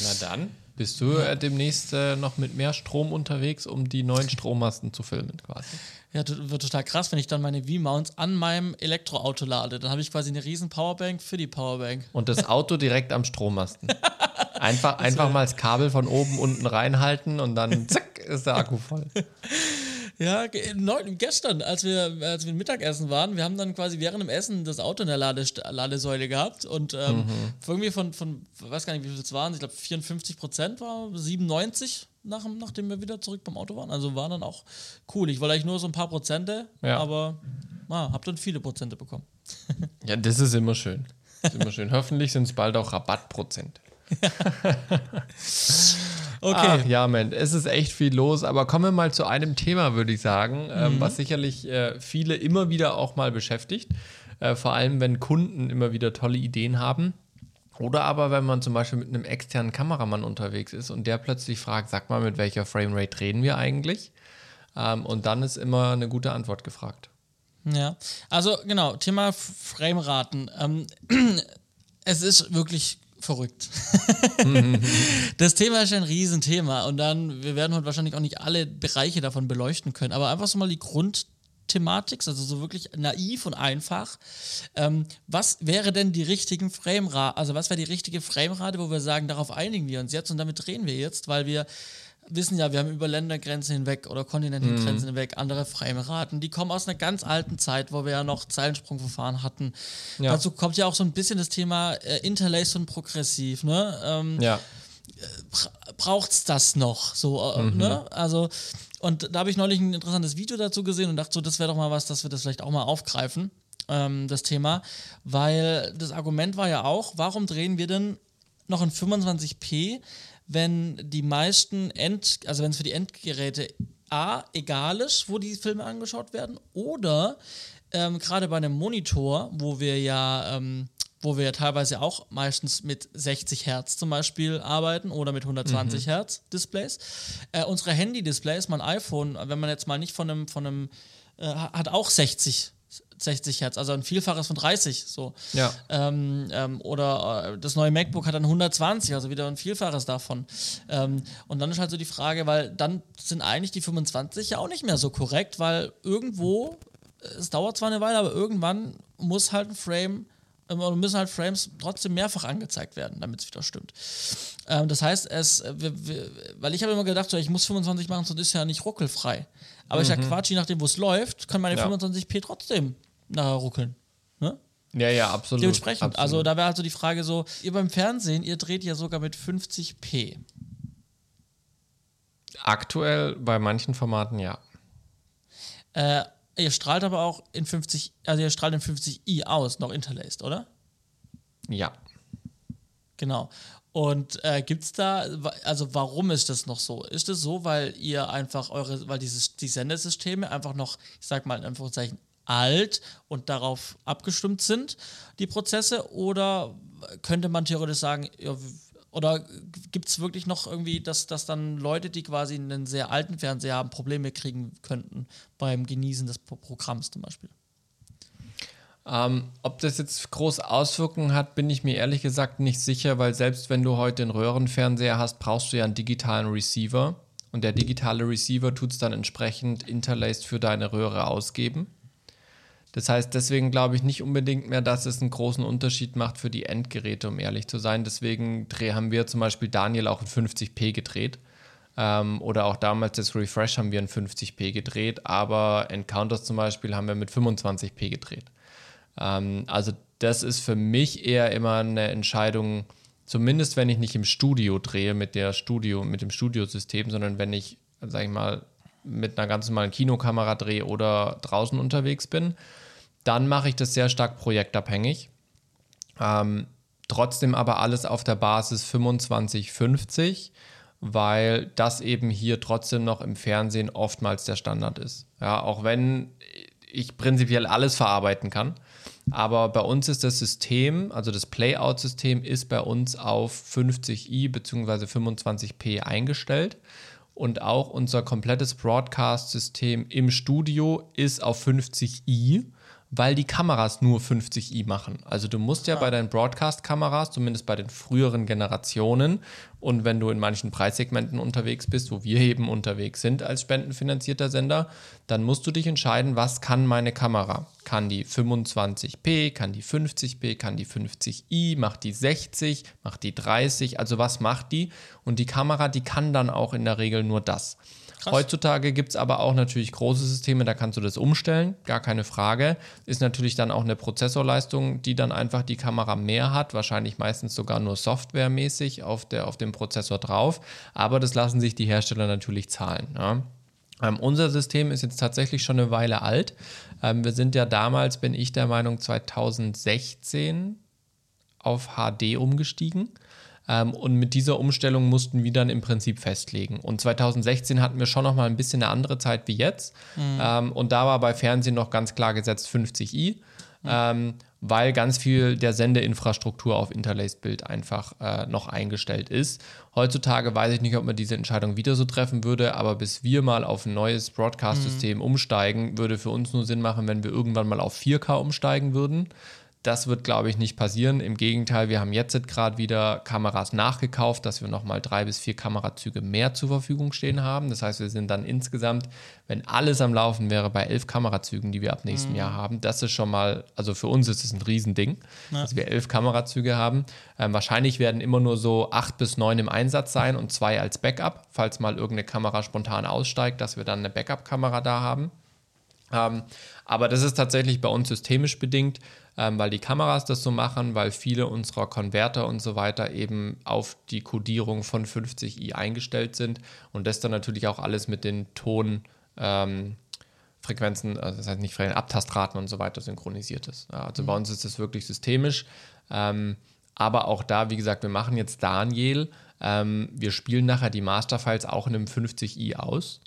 Na dann, bist du äh, demnächst äh, noch mit mehr Strom unterwegs, um die neuen Strommasten zu filmen quasi. Ja, das wird total krass, wenn ich dann meine V-Mounts an meinem Elektroauto lade. Dann habe ich quasi eine riesen Powerbank für die Powerbank. Und das Auto direkt am Strommasten. Einfach, einfach mal das Kabel von oben unten reinhalten und dann zack, ist der Akku voll. Ja, gestern, als wir, als wir Mittagessen waren, wir haben dann quasi während dem Essen das Auto in der Ladest Ladesäule gehabt und ähm, irgendwie von, von, weiß gar nicht, wie viel es waren, ich glaube 54 Prozent war, 97 nach, nachdem wir wieder zurück beim Auto waren. Also war dann auch cool. Ich wollte eigentlich nur so ein paar Prozente, Ja. aber ah, hab dann viele Prozente bekommen. Ja, das ist immer schön. Das ist immer schön. Hoffentlich sind es bald auch Rabattprozente. Okay. Ach ja, man, es ist echt viel los, aber kommen wir mal zu einem Thema, würde ich sagen, ähm, was sicherlich äh, viele immer wieder auch mal beschäftigt. Äh, vor allem, wenn Kunden immer wieder tolle Ideen haben. Oder aber, wenn man zum Beispiel mit einem externen Kameramann unterwegs ist und der plötzlich fragt, sag mal, mit welcher Framerate reden wir eigentlich? Ähm, und dann ist immer eine gute Antwort gefragt. Ja, also genau, Thema Frameraten. Ähm, es ist wirklich verrückt. das Thema ist ein Riesenthema und dann, wir werden heute wahrscheinlich auch nicht alle Bereiche davon beleuchten können, aber einfach so mal die Grundthematik, also so wirklich naiv und einfach. Ähm, was wäre denn die richtigen Framerate, also was wäre die richtige Framerate, wo wir sagen, darauf einigen wir uns jetzt und damit drehen wir jetzt, weil wir wissen ja, wir haben über Ländergrenzen hinweg oder Kontinentengrenzen hinweg andere Frameraten. Die kommen aus einer ganz alten Zeit, wo wir ja noch Zeilensprungverfahren hatten. Ja. Dazu kommt ja auch so ein bisschen das Thema äh, Interlace und progressiv. Ne? Ähm, Ja. braucht's das noch? So, äh, ne? Also, und da habe ich neulich ein interessantes Video dazu gesehen und dachte so, das wäre doch mal was, dass wir das vielleicht auch mal aufgreifen, ähm, das Thema. Weil das Argument war ja auch, warum drehen wir denn noch in 25p, wenn die meisten End, also wenn es für die Endgeräte A, egal ist, wo die Filme angeschaut werden, oder ähm, gerade bei einem Monitor, wo wir ja ähm, wo wir ja teilweise auch meistens mit 60 Hertz zum Beispiel arbeiten oder mit 120 mhm. Hertz Displays. Äh, unsere Handy-Displays, mein iPhone, wenn man jetzt mal nicht von einem, von einem äh, hat auch 60 60 Hertz, also ein Vielfaches von 30. So. Ja. Ähm, ähm, oder äh, das neue MacBook hat dann 120, also wieder ein Vielfaches davon. Ähm, und dann ist halt so die Frage, weil dann sind eigentlich die 25 ja auch nicht mehr so korrekt, weil irgendwo, es dauert zwar eine Weile, aber irgendwann muss halt ein Frame ähm, müssen halt Frames trotzdem mehrfach angezeigt werden, damit es wieder stimmt. Ähm, das heißt, es, äh, wir, wir, weil ich habe immer gedacht, so, ich muss 25 machen, sonst ist ja nicht ruckelfrei. Aber mhm. ich sage Quatsch, je nachdem, wo es läuft, kann meine ja. 25p trotzdem nachher ruckeln. Ne? Ja, ja, absolut. Dementsprechend, absolut. also da wäre also die Frage so, ihr beim Fernsehen, ihr dreht ja sogar mit 50p. Aktuell bei manchen Formaten ja. Äh, ihr strahlt aber auch in 50, also ihr strahlt in 50i aus, noch interlaced, oder? Ja. Genau. Und äh, gibt es da, also warum ist das noch so? Ist es so, weil ihr einfach eure, weil dieses, die Sendesysteme einfach noch, ich sag mal in Anführungszeichen, alt und darauf abgestimmt sind, die Prozesse? Oder könnte man theoretisch sagen, ja, oder gibt es wirklich noch irgendwie, dass, dass dann Leute, die quasi einen sehr alten Fernseher haben, Probleme kriegen könnten beim Genießen des Programms zum Beispiel? Ähm, ob das jetzt große Auswirkungen hat, bin ich mir ehrlich gesagt nicht sicher, weil selbst wenn du heute einen Röhrenfernseher hast, brauchst du ja einen digitalen Receiver. Und der digitale Receiver tut es dann entsprechend interlaced für deine Röhre ausgeben. Das heißt, deswegen glaube ich nicht unbedingt mehr, dass es einen großen Unterschied macht für die Endgeräte, um ehrlich zu sein. Deswegen haben wir zum Beispiel Daniel auch in 50p gedreht. Ähm, oder auch damals das Refresh haben wir in 50p gedreht, aber Encounters zum Beispiel haben wir mit 25p gedreht. Ähm, also das ist für mich eher immer eine Entscheidung, zumindest wenn ich nicht im Studio drehe mit der Studio, mit dem Studiosystem, sondern wenn ich, sag ich mal, mit einer ganz normalen Kinokamera drehe oder draußen unterwegs bin, dann mache ich das sehr stark projektabhängig. Ähm, trotzdem aber alles auf der Basis 25-50, weil das eben hier trotzdem noch im Fernsehen oftmals der Standard ist. Ja, auch wenn ich prinzipiell alles verarbeiten kann. Aber bei uns ist das System, also das Playout-System, ist bei uns auf 50i bzw. 25p eingestellt und auch unser komplettes Broadcast-System im Studio ist auf 50i weil die Kameras nur 50i machen. Also du musst ja ah. bei deinen Broadcast-Kameras, zumindest bei den früheren Generationen, und wenn du in manchen Preissegmenten unterwegs bist, wo wir eben unterwegs sind als spendenfinanzierter Sender, dann musst du dich entscheiden, was kann meine Kamera? Kann die 25p, kann die 50p, kann die 50i, macht die 60, macht die 30, also was macht die? Und die Kamera, die kann dann auch in der Regel nur das. Krass. Heutzutage gibt es aber auch natürlich große Systeme, da kannst du das umstellen, gar keine Frage. Ist natürlich dann auch eine Prozessorleistung, die dann einfach die Kamera mehr hat, wahrscheinlich meistens sogar nur softwaremäßig auf, der, auf dem Prozessor drauf. Aber das lassen sich die Hersteller natürlich zahlen. Ja. Ähm, unser System ist jetzt tatsächlich schon eine Weile alt. Ähm, wir sind ja damals, bin ich der Meinung, 2016 auf HD umgestiegen. Ähm, und mit dieser Umstellung mussten wir dann im Prinzip festlegen. Und 2016 hatten wir schon noch mal ein bisschen eine andere Zeit wie jetzt. Mhm. Ähm, und da war bei Fernsehen noch ganz klar gesetzt 50i. Mhm. Ähm, weil ganz viel der Sendeinfrastruktur auf Interlaced Bild einfach äh, noch eingestellt ist. Heutzutage weiß ich nicht, ob man diese Entscheidung wieder so treffen würde, aber bis wir mal auf ein neues Broadcast-System mhm. umsteigen, würde für uns nur Sinn machen, wenn wir irgendwann mal auf 4K umsteigen würden. Das wird, glaube ich, nicht passieren. Im Gegenteil, wir haben jetzt gerade wieder Kameras nachgekauft, dass wir nochmal drei bis vier Kamerazüge mehr zur Verfügung stehen haben. Das heißt, wir sind dann insgesamt, wenn alles am Laufen wäre, bei elf Kamerazügen, die wir ab nächstem mhm. Jahr haben. Das ist schon mal, also für uns ist es ein Riesending, ja. dass wir elf Kamerazüge haben. Ähm, wahrscheinlich werden immer nur so acht bis neun im Einsatz sein und zwei als Backup, falls mal irgendeine Kamera spontan aussteigt, dass wir dann eine Backup-Kamera da haben. Ähm, aber das ist tatsächlich bei uns systemisch bedingt weil die Kameras das so machen, weil viele unserer Konverter und so weiter eben auf die Codierung von 50i eingestellt sind und das dann natürlich auch alles mit den Tonfrequenzen, ähm, also das heißt nicht Frequenzen, Abtastraten und so weiter synchronisiert ist. Also mhm. bei uns ist das wirklich systemisch. Ähm, aber auch da, wie gesagt, wir machen jetzt Daniel. Ähm, wir spielen nachher die Masterfiles auch in einem 50i aus.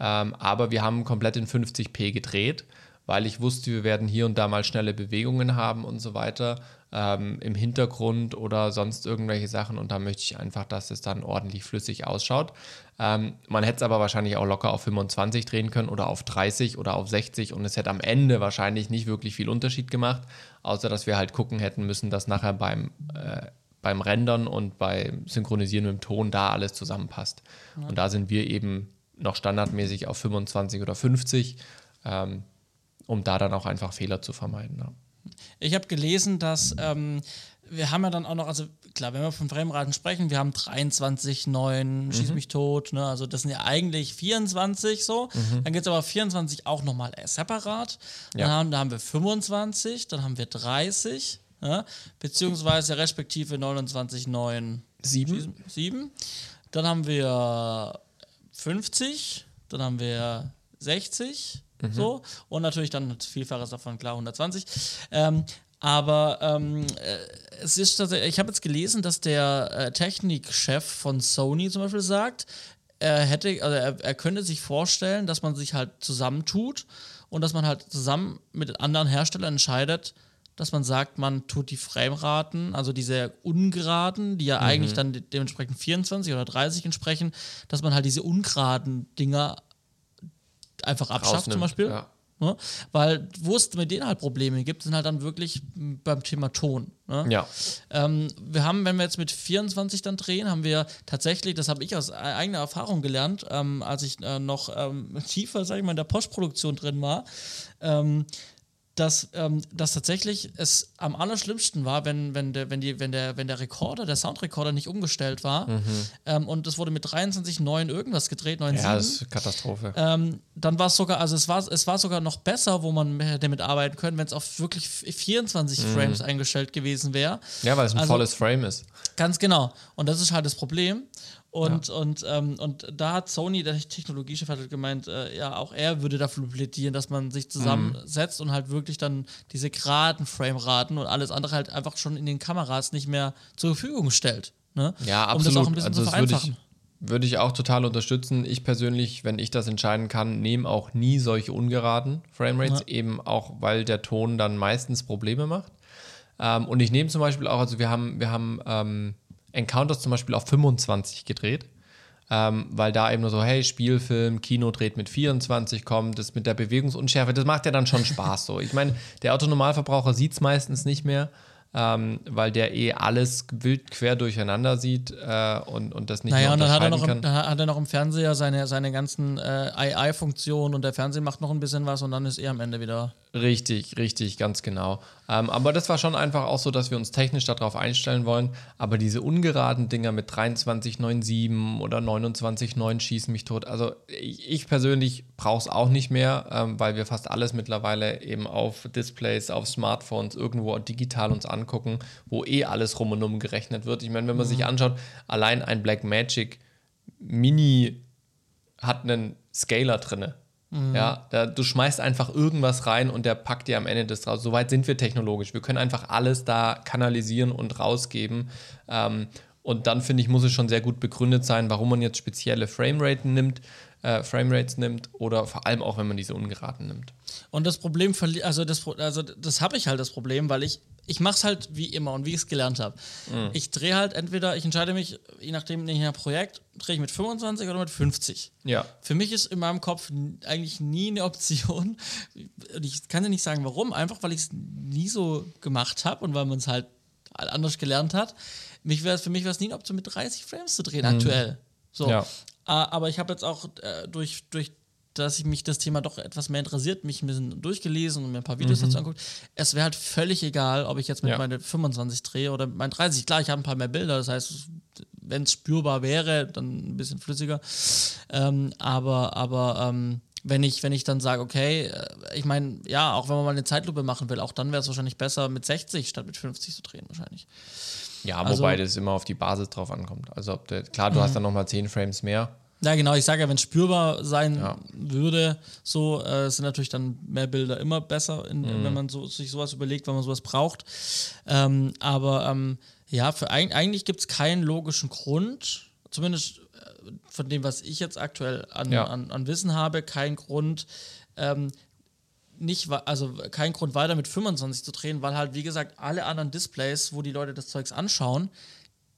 Ähm, aber wir haben komplett in 50p gedreht weil ich wusste, wir werden hier und da mal schnelle Bewegungen haben und so weiter. ähm, im Hintergrund oder sonst irgendwelche Sachen und da möchte ich einfach, dass es dann ordentlich flüssig ausschaut. Ähm, man hätte es aber wahrscheinlich auch locker auf 25 drehen können oder auf 30 oder auf 60 und es hätte am Ende wahrscheinlich nicht wirklich viel Unterschied gemacht, außer dass wir halt gucken hätten müssen, dass nachher beim, äh, beim Rendern und beim Synchronisieren mit dem Ton da alles zusammenpasst. Ja. Und da sind wir eben noch standardmäßig auf 25 oder 50, ähm, um da dann auch einfach Fehler zu vermeiden. Ja. Ich habe gelesen, dass ähm, wir haben ja dann auch noch, also klar, wenn wir von Fremdraten sprechen, wir haben 23, 9, mhm. Schieß mich tot, ne? also das sind ja eigentlich 24 so. Mhm. Dann gibt es aber 24 auch nochmal separat. Dann ja. haben, da haben wir 25, dann haben wir 30, ja? beziehungsweise respektive 29, 9, 7. 7. Dann haben wir 50, dann haben wir 60, Mhm. So. Und natürlich dann Vielfaches davon, klar, 120. Ähm, aber ähm, äh, es ist ich habe jetzt gelesen, dass der äh, Technikchef von Sony zum Beispiel sagt, er hätte, also er, er könnte sich vorstellen, dass man sich halt zusammentut und dass man halt zusammen mit anderen Herstellern entscheidet, dass man sagt, man tut die Frameraten, also diese ungeraden, die ja mhm. eigentlich dann de dementsprechend 24 oder 30 entsprechen, dass man halt diese ungeraden Dinger einfach abschafft Rausnimmt, zum Beispiel. Ja. Ne? Weil, wo es mit denen halt Probleme gibt, sind halt dann wirklich beim Thema Ton. Ne? Ja. Ähm, wir haben, wenn wir jetzt mit 24 dann drehen, haben wir tatsächlich, das habe ich aus e-, eigener Erfahrung gelernt, ähm, als ich äh, noch ähm, tiefer, sage ich mal, in der Postproduktion drin war, ähm, dass, ähm, dass tatsächlich es am allerschlimmsten war, wenn, wenn, der, wenn, die, wenn, der, wenn der Rekorder, der Soundrekorder nicht umgestellt war mhm. ähm, und es wurde mit 23,9 irgendwas gedreht, 9,7. Ja, das ist Katastrophe. Ähm, dann war es sogar, also es war, es war sogar noch besser, wo man damit arbeiten können, wenn es auf wirklich 24 mhm. Frames eingestellt gewesen wäre. Ja, weil es ein also, volles Frame ist. Ganz genau. Und das ist halt das Problem. Und, ja. und, ähm, und da hat Sony, der Technologiechef, hat halt gemeint, äh, ja, auch er würde dafür plädieren, dass man sich zusammensetzt mhm. und halt wirklich dann diese geraden Frame-Raten und alles andere halt einfach schon in den Kameras nicht mehr zur Verfügung stellt. Ne? Ja, absolut. Um das auch ein bisschen also zu vereinfachen. Würde ich, auch total unterstützen. Ich persönlich, wenn ich das entscheiden kann, nehme auch nie solche ungeraden Framerates, ja. eben auch, weil der Ton dann meistens Probleme macht. Ähm, und ich nehme zum Beispiel auch, also wir haben, wir haben ähm, Encounters zum Beispiel auf 25 gedreht. Ähm, weil da eben nur so, hey, Spielfilm, Kino dreht mit 24, kommt, das mit der Bewegungsunschärfe, das macht ja dann schon Spaß so. Ich meine, der Autonormalverbraucher sieht es meistens nicht mehr ähm, weil der eh alles wild quer durcheinander sieht äh, und, und das nicht naja, mehr unterscheiden und dann hat er, noch im, dann hat er noch im Fernseher seine, seine ganzen äh, AI-Funktionen und der Fernseher macht noch ein bisschen was und dann ist er am Ende wieder. Richtig, richtig, ganz genau. Ähm, aber das war schon einfach auch so, dass wir uns technisch darauf einstellen wollen. Aber diese ungeraden Dinger mit 23,97 oder 29,9 schießen mich tot. Also ich, ich persönlich brauche es auch nicht mehr, ähm, weil wir fast alles mittlerweile eben auf Displays, auf Smartphones irgendwo digital uns angucken, wo eh alles rum und um gerechnet wird. Ich meine, wenn man mhm. sich anschaut, allein ein Blackmagic Mini hat einen Scaler drinne. Mhm. Ja, da, du schmeißt einfach irgendwas rein und der packt dir am Ende das raus. Soweit sind wir technologisch. Wir können einfach alles da kanalisieren und rausgeben. Ähm, und dann finde ich, muss es schon sehr gut begründet sein, warum man jetzt spezielle Frameraten nimmt, äh, Framerates nimmt oder vor allem auch, wenn man diese ungeraden nimmt. Und das Problem, also das, also das habe ich halt das Problem, weil ich ich mache es halt wie immer und wie ich es gelernt habe. Mhm. Ich drehe halt entweder, ich entscheide mich, je nachdem, in einem Projekt, drehe ich mit 25 oder mit 50. Ja. Für mich ist in meinem Kopf eigentlich nie eine Option. Und ich kann dir nicht sagen, warum. Einfach, weil ich es nie so gemacht habe und weil man es halt anders gelernt hat. Mich für mich wäre es nie eine Option, mit 30 Frames zu drehen, mhm. aktuell. So. Ja. Aber ich habe jetzt auch äh, durch, durch dass ich mich das Thema doch etwas mehr interessiert, mich ein bisschen durchgelesen und mir ein paar Videos mhm. dazu anguckt. Es wäre halt völlig egal, ob ich jetzt mit ja. meine 25 drehe oder mit meinen 30. Klar, ich habe ein paar mehr Bilder, das heißt, wenn es spürbar wäre, dann ein bisschen flüssiger. Ähm, aber aber ähm, wenn ich, wenn ich dann sage, okay, äh, ich meine, ja, auch wenn man mal eine Zeitlupe machen will, auch dann wäre es wahrscheinlich besser, mit 60 statt mit 50 zu drehen, wahrscheinlich. Ja, also, wobei das immer auf die Basis drauf ankommt. Also, der, klar, du hast mhm. dann nochmal 10 Frames mehr, ja, genau, ich sage ja, wenn es spürbar sein ja. würde, so äh, sind natürlich dann mehr Bilder immer besser, in, mhm. wenn man so, sich sowas überlegt, wenn man sowas braucht. Ähm, aber ähm, ja, für, eigentlich gibt es keinen logischen Grund, zumindest äh, von dem, was ich jetzt aktuell an, ja. an, an Wissen habe, keinen Grund, ähm, nicht, also kein Grund weiter mit 25 zu drehen, weil halt, wie gesagt, alle anderen Displays, wo die Leute das Zeugs anschauen,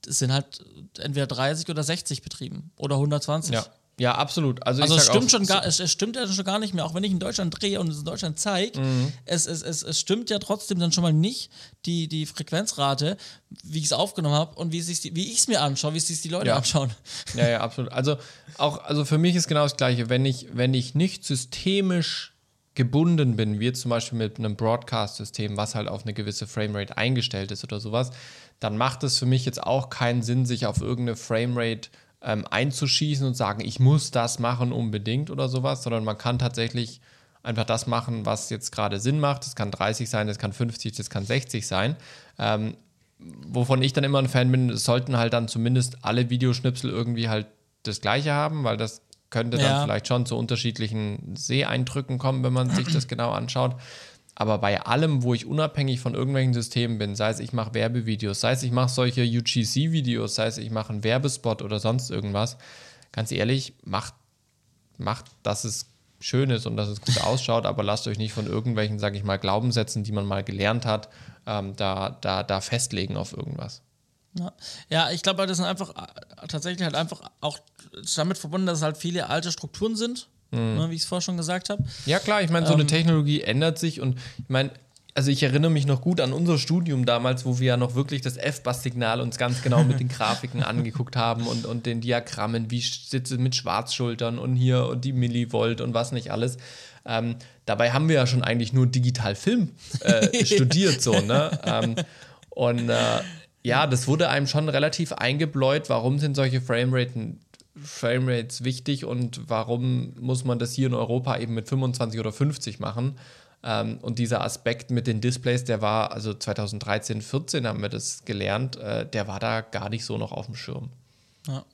das sind halt entweder 30 oder 60 betrieben oder 120. Ja. Ja, absolut. Also, also es stimmt schon gar, es, es, stimmt ja schon gar nicht mehr, auch wenn ich in Deutschland drehe und es in Deutschland zeige, mhm. es, es, es, es stimmt ja trotzdem dann schon mal nicht die, die Frequenzrate, wie ich es aufgenommen habe und wie ich es mir anschaue, wie es sich die Leute ja. anschauen. Ja, ja, absolut. Also auch, also für mich ist genau das Gleiche, wenn ich, wenn ich nicht systemisch gebunden bin, wie zum Beispiel mit einem Broadcast-System, was halt auf eine gewisse Framerate eingestellt ist oder sowas, dann macht es für mich jetzt auch keinen Sinn, sich auf irgendeine Framerate ähm, einzuschießen und sagen, ich muss das machen unbedingt oder sowas, sondern man kann tatsächlich einfach das machen, was jetzt gerade Sinn macht. Das kann 30 sein, das kann 50, das kann 60 sein. Ähm, wovon ich dann immer ein Fan bin, sollten halt dann zumindest alle Videoschnipsel irgendwie halt das gleiche haben, weil das könnte dann ja. vielleicht schon zu unterschiedlichen Seeeindrücken kommen, wenn man sich das genau anschaut. Aber bei allem, wo ich unabhängig von irgendwelchen Systemen bin, sei es ich mache Werbevideos, sei es ich mache solche UGC-Videos, sei es ich mache einen Werbespot oder sonst irgendwas, ganz ehrlich, macht, macht, dass es schön ist und dass es gut ausschaut, aber lasst euch nicht von irgendwelchen, sage ich mal, Glaubenssätzen, die man mal gelernt hat, ähm, da, da, da festlegen auf irgendwas. Ja, ich glaube, das sind einfach äh, tatsächlich halt einfach auch damit verbunden, dass es halt viele alte Strukturen sind mhm. ne, wie ich es vorher schon gesagt habe. Ja, klar, ich meine, so ähm, eine Technologie ändert sich und ich meine, also ich erinnere mich noch gut an unser Studium damals, wo wir ja noch wirklich das F-Bass-Signal uns ganz genau mit den Grafiken angeguckt haben und, und den Diagrammen, wie sitze mit Schwarzschultern und hier und die Millivolt und was nicht alles. Ähm, dabei haben wir ja schon eigentlich nur Digital-Film äh, studiert, so, ne? Ähm, und äh, ja, das wurde einem schon relativ eingebläut, warum sind solche Frameraten Framerates wichtig und warum muss man das hier in Europa eben mit 25 oder 50 machen? Ähm, und dieser Aspekt mit den Displays, der war, also 2013, 14 haben wir das gelernt, äh, der war da gar nicht so noch auf dem Schirm. Ja.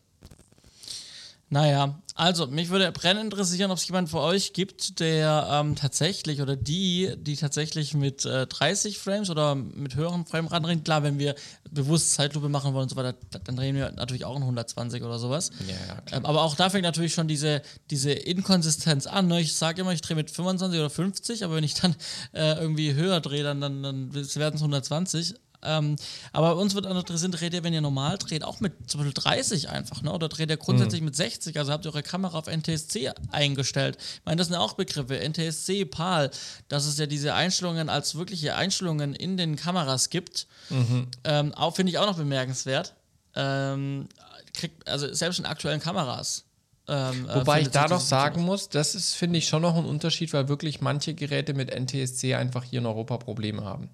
Naja, also mich würde brennend interessieren, ob es jemanden für euch gibt, der ähm, tatsächlich oder die, die tatsächlich mit äh, 30 Frames oder mit höheren Frames ranreden. Klar, wenn wir bewusst Zeitlupe machen wollen und so weiter, dann drehen wir natürlich auch in 120 oder sowas. Ja, ja, ähm, aber auch da fängt natürlich schon diese, diese Inkonsistenz an. Ne? Ich sage immer, ich drehe mit 25 oder 50, aber wenn ich dann äh, irgendwie höher drehe, dann, dann, dann werden es 120. Ähm, aber uns wird interessieren, dreht ihr, wenn ihr normal dreht, auch mit zum Beispiel 30 einfach, ne? Oder dreht ihr grundsätzlich mhm. mit 60? Also habt ihr eure Kamera auf NTSC eingestellt. Ich meine, das sind ja auch Begriffe. NTSC, PAL, dass es ja diese Einstellungen als wirkliche Einstellungen in den Kameras gibt. Mhm. Ähm, auch finde ich auch noch bemerkenswert. Ähm, kriegt, also selbst in aktuellen Kameras. Ähm, äh, Wobei ich da noch sagen muss, das ist, finde ich, schon noch ein Unterschied, weil wirklich manche Geräte mit NTSC einfach hier in Europa Probleme haben.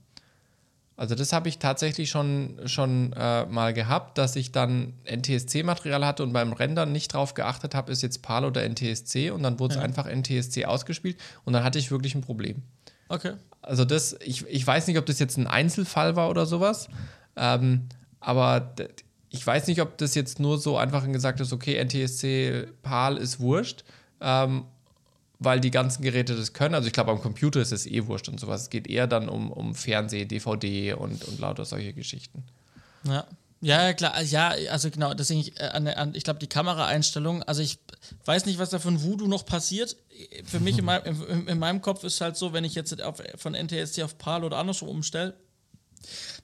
Also das habe ich tatsächlich schon, schon äh, mal gehabt, dass ich dann NTSC-Material hatte und beim Rendern nicht drauf geachtet habe, ist jetzt PAL oder NTSC und dann wurde es ja. einfach NTSC ausgespielt und dann hatte ich wirklich ein Problem. Okay. Also das, ich, ich weiß nicht, ob das jetzt ein Einzelfall war oder sowas, ähm, aber ich weiß nicht, ob das jetzt nur so einfach gesagt ist, okay, NTSC, PAL ist wurscht ähm, weil die ganzen Geräte das können. Also ich glaube, am Computer ist es eh wurscht und sowas. Es geht eher dann um, um Fernseh, DVD und, und lauter solche Geschichten. Ja. Ja, klar, ja, also genau, deswegen, ich, äh, ich glaube, die Kameraeinstellung, also ich weiß nicht, was da von Voodoo noch passiert. Für mich in, mein, in, in, meinem Kopf ist halt so, wenn ich jetzt auf, von NTSC auf PAL oder andersrum umstelle,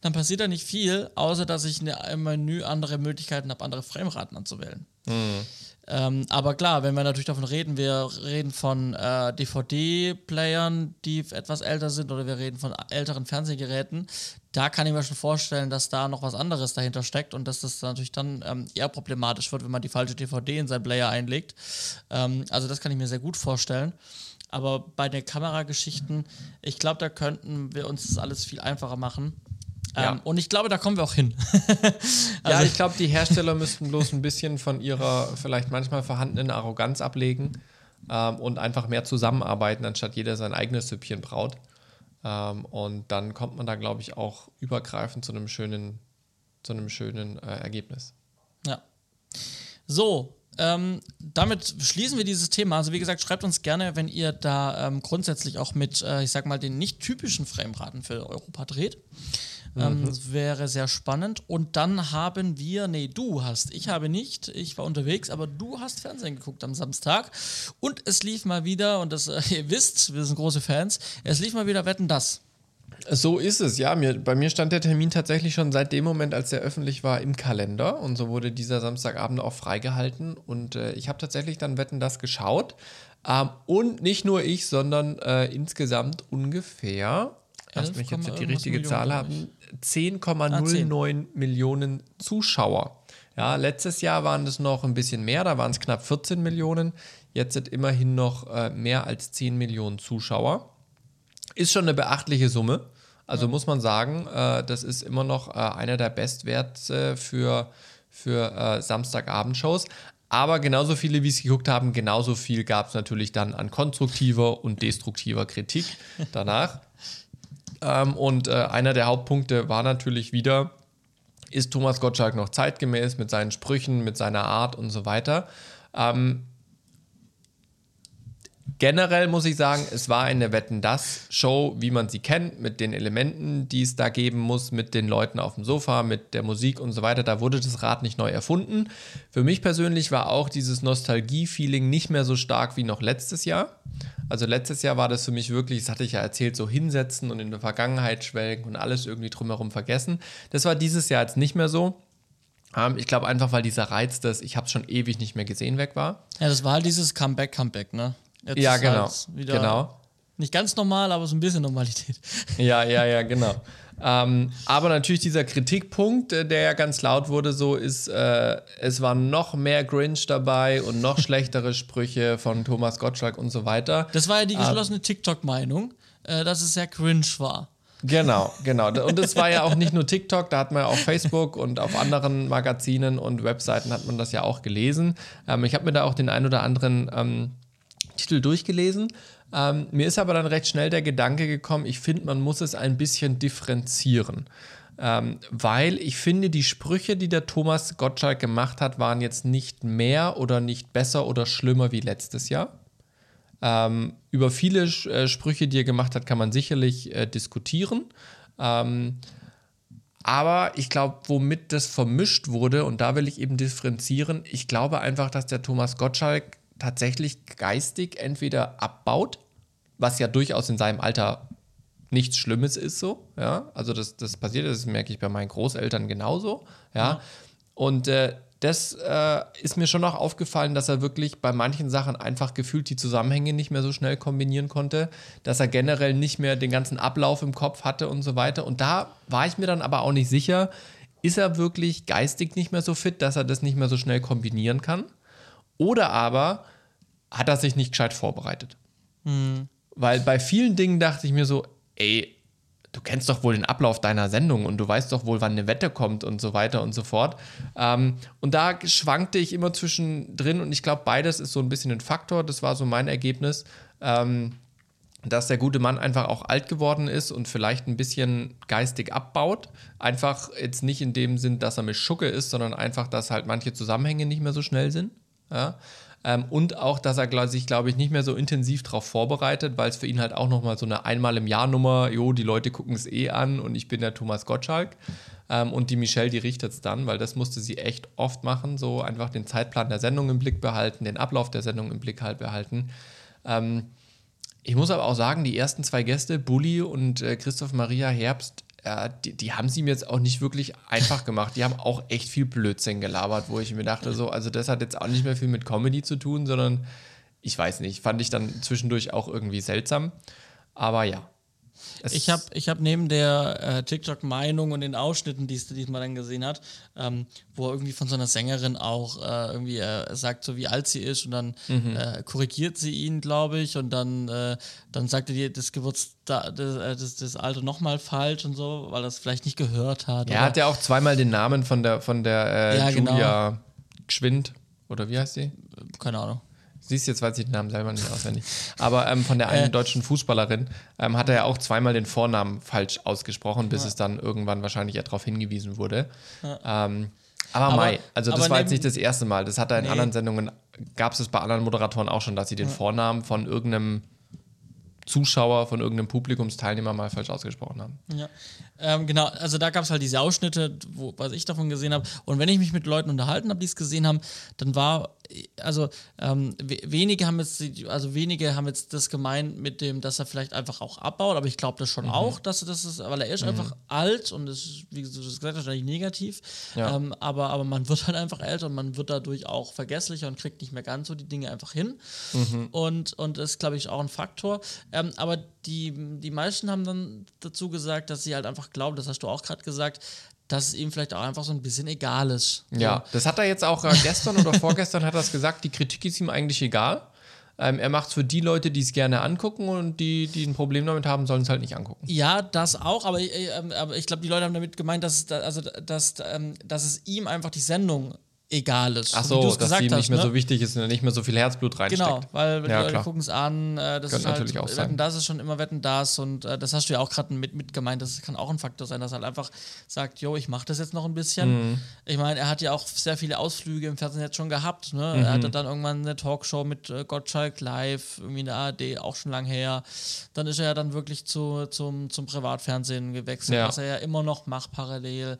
dann passiert da nicht viel, außer dass ich im Menü andere Möglichkeiten habe, andere Frameraten anzuwählen. Mhm. Ähm, aber klar, wenn wir natürlich davon reden, wir reden von äh, DVD-Playern, die etwas älter sind, oder wir reden von älteren Fernsehgeräten, da kann ich mir schon vorstellen, dass da noch was anderes dahinter steckt und dass das natürlich dann ähm, eher problematisch wird, wenn man die falsche DVD in seinen Player einlegt. Ähm, also das kann ich mir sehr gut vorstellen. Aber bei den Kamerageschichten, ich glaube, da könnten wir uns das alles viel einfacher machen. Ja. Ähm, und ich glaube, da kommen wir auch hin. also ja, ich glaube, die Hersteller müssten bloß ein bisschen von ihrer vielleicht manchmal vorhandenen Arroganz ablegen ähm, und einfach mehr zusammenarbeiten, anstatt jeder sein eigenes Süppchen braut. Ähm, und dann kommt man da, glaube ich, auch übergreifend zu einem schönen, zu einem schönen äh, Ergebnis. Ja. So, ähm, damit schließen wir dieses Thema. Also wie gesagt, schreibt uns gerne, wenn ihr da ähm, grundsätzlich auch mit, äh, ich sag mal, den nicht typischen Frameraten für Europa dreht. Ähm, das wäre sehr spannend. Und dann haben wir, nee, du hast, ich habe nicht, ich war unterwegs, aber du hast Fernsehen geguckt am Samstag. Und es lief mal wieder, und das, äh, ihr wisst, wir sind große Fans, es lief mal wieder Wetten das. So ist es, ja. Mir, bei mir stand der Termin tatsächlich schon seit dem Moment, als der öffentlich war, im Kalender. Und so wurde dieser Samstagabend auch freigehalten. Und äh, ich habe tatsächlich dann Wetten das geschaut. Ähm, und nicht nur ich, sondern äh, insgesamt ungefähr, lasst mich jetzt die richtige Millionen, Zahl haben, 10,09 ah, Millionen Zuschauer. Ja, letztes Jahr waren es noch ein bisschen mehr, da waren es knapp 14 Millionen. Jetzt sind immerhin noch äh, mehr als 10 Millionen Zuschauer. Ist schon eine beachtliche Summe. Also ja. muss man sagen, äh, das ist immer noch äh, einer der Bestwerte für, für äh, Samstagabendshows. Aber genauso viele, wie es geguckt haben, genauso viel gab es natürlich dann an konstruktiver und destruktiver Kritik danach. ähm, und äh, einer der Hauptpunkte war natürlich wieder, ist Thomas Gottschalk noch zeitgemäß mit seinen Sprüchen, mit seiner Art und so weiter. Ähm, Generell muss ich sagen, es war eine Wetten das Show, wie man sie kennt, mit den Elementen, die es da geben muss, mit den Leuten auf dem Sofa, mit der Musik und so weiter. Da wurde das Rad nicht neu erfunden. Für mich persönlich war auch dieses Nostalgie-Feeling nicht mehr so stark wie noch letztes Jahr. Also letztes Jahr war das für mich wirklich, das hatte ich ja erzählt, so hinsetzen und in der Vergangenheit schwelgen und alles irgendwie drumherum vergessen. Das war dieses Jahr jetzt nicht mehr so. Ähm, ich glaube einfach, weil dieser Reiz, dass ich habe es schon ewig nicht mehr gesehen, weg war. Ja, das war halt dieses Comeback, Comeback, ne? Jetzt ja, genau. Halt genau. Nicht ganz normal, aber so ein bisschen Normalität. Ja, ja, ja, genau. ähm, aber natürlich dieser Kritikpunkt, äh, der ja ganz laut wurde, so ist, äh, es war noch mehr Grinch dabei und noch schlechtere Sprüche von Thomas Gottschalk und so weiter. Das war ja die ähm, geschlossene ähm, TikTok-Meinung, äh, dass es sehr cringe war. Genau, genau. Und es war ja auch nicht nur TikTok, da hat man ja auf Facebook und auf anderen Magazinen und Webseiten hat man das ja auch gelesen. Ähm, ich habe mir da auch den ein oder anderen ähm, Titel durchgelesen. Ähm, mir ist aber dann recht schnell der Gedanke gekommen, ich finde, man muss es ein bisschen differenzieren. Ähm, weil ich finde, die Sprüche, die der Thomas Gottschalk gemacht hat, waren jetzt nicht mehr oder nicht besser oder schlimmer wie letztes Jahr. Ähm, über viele äh, Sprüche, die er gemacht hat, kann man sicherlich äh, diskutieren. Ähm, aber ich glaube, womit das vermischt wurde, und da will ich eben differenzieren, ich glaube einfach, dass der Thomas Gottschalk tatsächlich geistig entweder abbaut, was ja durchaus in seinem Alter nichts Schlimmes ist so, ja, also das, das passiert, das merke ich bei meinen Großeltern genauso, ja, ja. und äh, das äh, ist mir schon auch aufgefallen, dass er wirklich bei manchen Sachen einfach gefühlt die Zusammenhänge nicht mehr so schnell kombinieren konnte, dass er generell nicht mehr den ganzen Ablauf im Kopf hatte und so weiter. Und da war ich mir dann aber auch nicht sicher, ist er wirklich geistig nicht mehr so fit, dass er das nicht mehr so schnell kombinieren kann? Oder aber hat er sich nicht gescheit vorbereitet. Mhm. Weil bei vielen Dingen dachte ich mir so, ey, du kennst doch wohl den Ablauf deiner Sendung und du weißt doch wohl, wann eine Wette kommt und so weiter und so fort. Ähm, und da schwankte ich immer zwischendrin und ich glaube, beides ist so ein bisschen ein Faktor. Das war so mein Ergebnis, ähm, dass der gute Mann einfach auch alt geworden ist und vielleicht ein bisschen geistig abbaut. Einfach jetzt nicht in dem Sinn, dass er mit Schucke ist, sondern einfach, dass halt manche Zusammenhänge nicht mehr so schnell sind. Ja? Ähm, und auch, dass er sich, glaube ich, nicht mehr so intensiv darauf vorbereitet, weil es für ihn halt auch nochmal so eine einmal im Jahr Nummer, jo, die Leute gucken es eh an und ich bin der Thomas Gottschalk. Ähm, und die Michelle, die richtet es dann, weil das musste sie echt oft machen, so einfach den Zeitplan der Sendung im Blick behalten, den Ablauf der Sendung im Blick halt behalten. Ähm, ich muss aber auch sagen, die ersten zwei Gäste, Bulli und äh, Christoph Maria Herbst, äh, die, die, haben sie mir jetzt auch nicht wirklich einfach gemacht. Die haben auch echt viel Blödsinn gelabert, wo ich mir dachte, so, also das hat jetzt auch nicht mehr viel mit Comedy zu tun, sondern ich weiß nicht, fand ich dann zwischendurch auch irgendwie seltsam. Aber ja, es ich habe ich hab neben der äh, TikTok-Meinung und den Ausschnitten, die, die man dann gesehen hat, ähm, wo er irgendwie von so einer Sängerin auch äh, irgendwie äh, sagt, so wie alt sie ist und dann mhm. Äh, korrigiert sie ihn, glaube ich, und dann, äh, dann sagt er dir das Geburtstag, das, äh, das, das Alter nochmal falsch und so, weil er es vielleicht nicht gehört hat. Er hat ja auch zweimal den Namen von der, von der ja, Julia genau. Geschwind, oder wie heißt sie? Keine Ahnung. Siehst jetzt weiß ich den Namen selber nicht auswendig. Aber ähm, von der einen äh. deutschen Fußballerin ähm, hat er ja auch zweimal den Vornamen falsch ausgesprochen, bis ja. es dann irgendwann wahrscheinlich ja darauf hingewiesen wurde. Ja. Ähm, aber, aber Mai, also das war jetzt nicht das erste Mal. Das hat er in nee. anderen Sendungen, gab es es bei anderen Moderatoren auch schon, dass sie den. Vornamen von irgendeinem Zuschauer, von irgendeinem Publikumsteilnehmer mal falsch ausgesprochen haben. Ja, ähm, genau. Also da gab es halt diese Ausschnitte, wo, was ich davon gesehen habe. Und wenn ich mich mit Leuten unterhalten habe, die es gesehen haben, dann war, also ähm, wenige haben jetzt, also wenige haben jetzt das gemeint mit dem, dass er vielleicht einfach auch abbaut. Aber ich glaube das schon mhm. auch, dass das ist, weil er ist mhm. einfach alt und ist, wie du das gesagt hast, wahrscheinlich negativ. Ja. Ähm, aber, aber man wird halt einfach älter und man wird dadurch auch vergesslicher und kriegt nicht mehr ganz so die Dinge einfach hin. Mhm. Und, und das ist, glaube ich, auch ein Faktor. Ähm, aber die, die meisten haben dann dazu gesagt, dass sie halt einfach glauben, das hast du auch gerade gesagt, dass es ihm vielleicht auch einfach so ein bisschen egal ist. Ja, das hat er jetzt auch äh, gestern oder vorgestern hat er es gesagt, die Kritik ist ihm eigentlich egal. Ähm, er macht es für die Leute, die es gerne angucken und die, die ein Problem damit haben, sollen es halt nicht angucken. Ja, das auch, aber, äh, aber ich glaube, die Leute haben damit gemeint, dass, also, dass, ähm, dass es ihm einfach die Sendung egal ist. Ach so, dass ihm nicht mehr ne? so wichtig ist und nicht mehr so viel Herzblut reinsteckt. Genau, weil ja, die Leute gucken es an, äh, das Könnte ist halt, natürlich auch Wetten, das ist schon immer Wetten, das und äh, das hast du ja auch gerade mit, mit gemeint, das kann auch ein Faktor sein, dass er halt einfach sagt, jo, ich mache das jetzt noch ein bisschen. Mhm. Ich meine, er hat ja auch sehr viele Ausflüge im Fernsehen jetzt schon gehabt, ne? Mhm. Er hatte dann irgendwann eine Talkshow mit äh, Gottschalk live, irgendwie in der ARD, auch schon lang her. Dann ist er ja dann wirklich zu, zum, zum Privatfernsehen gewechselt, ja. was er ja immer noch macht parallel.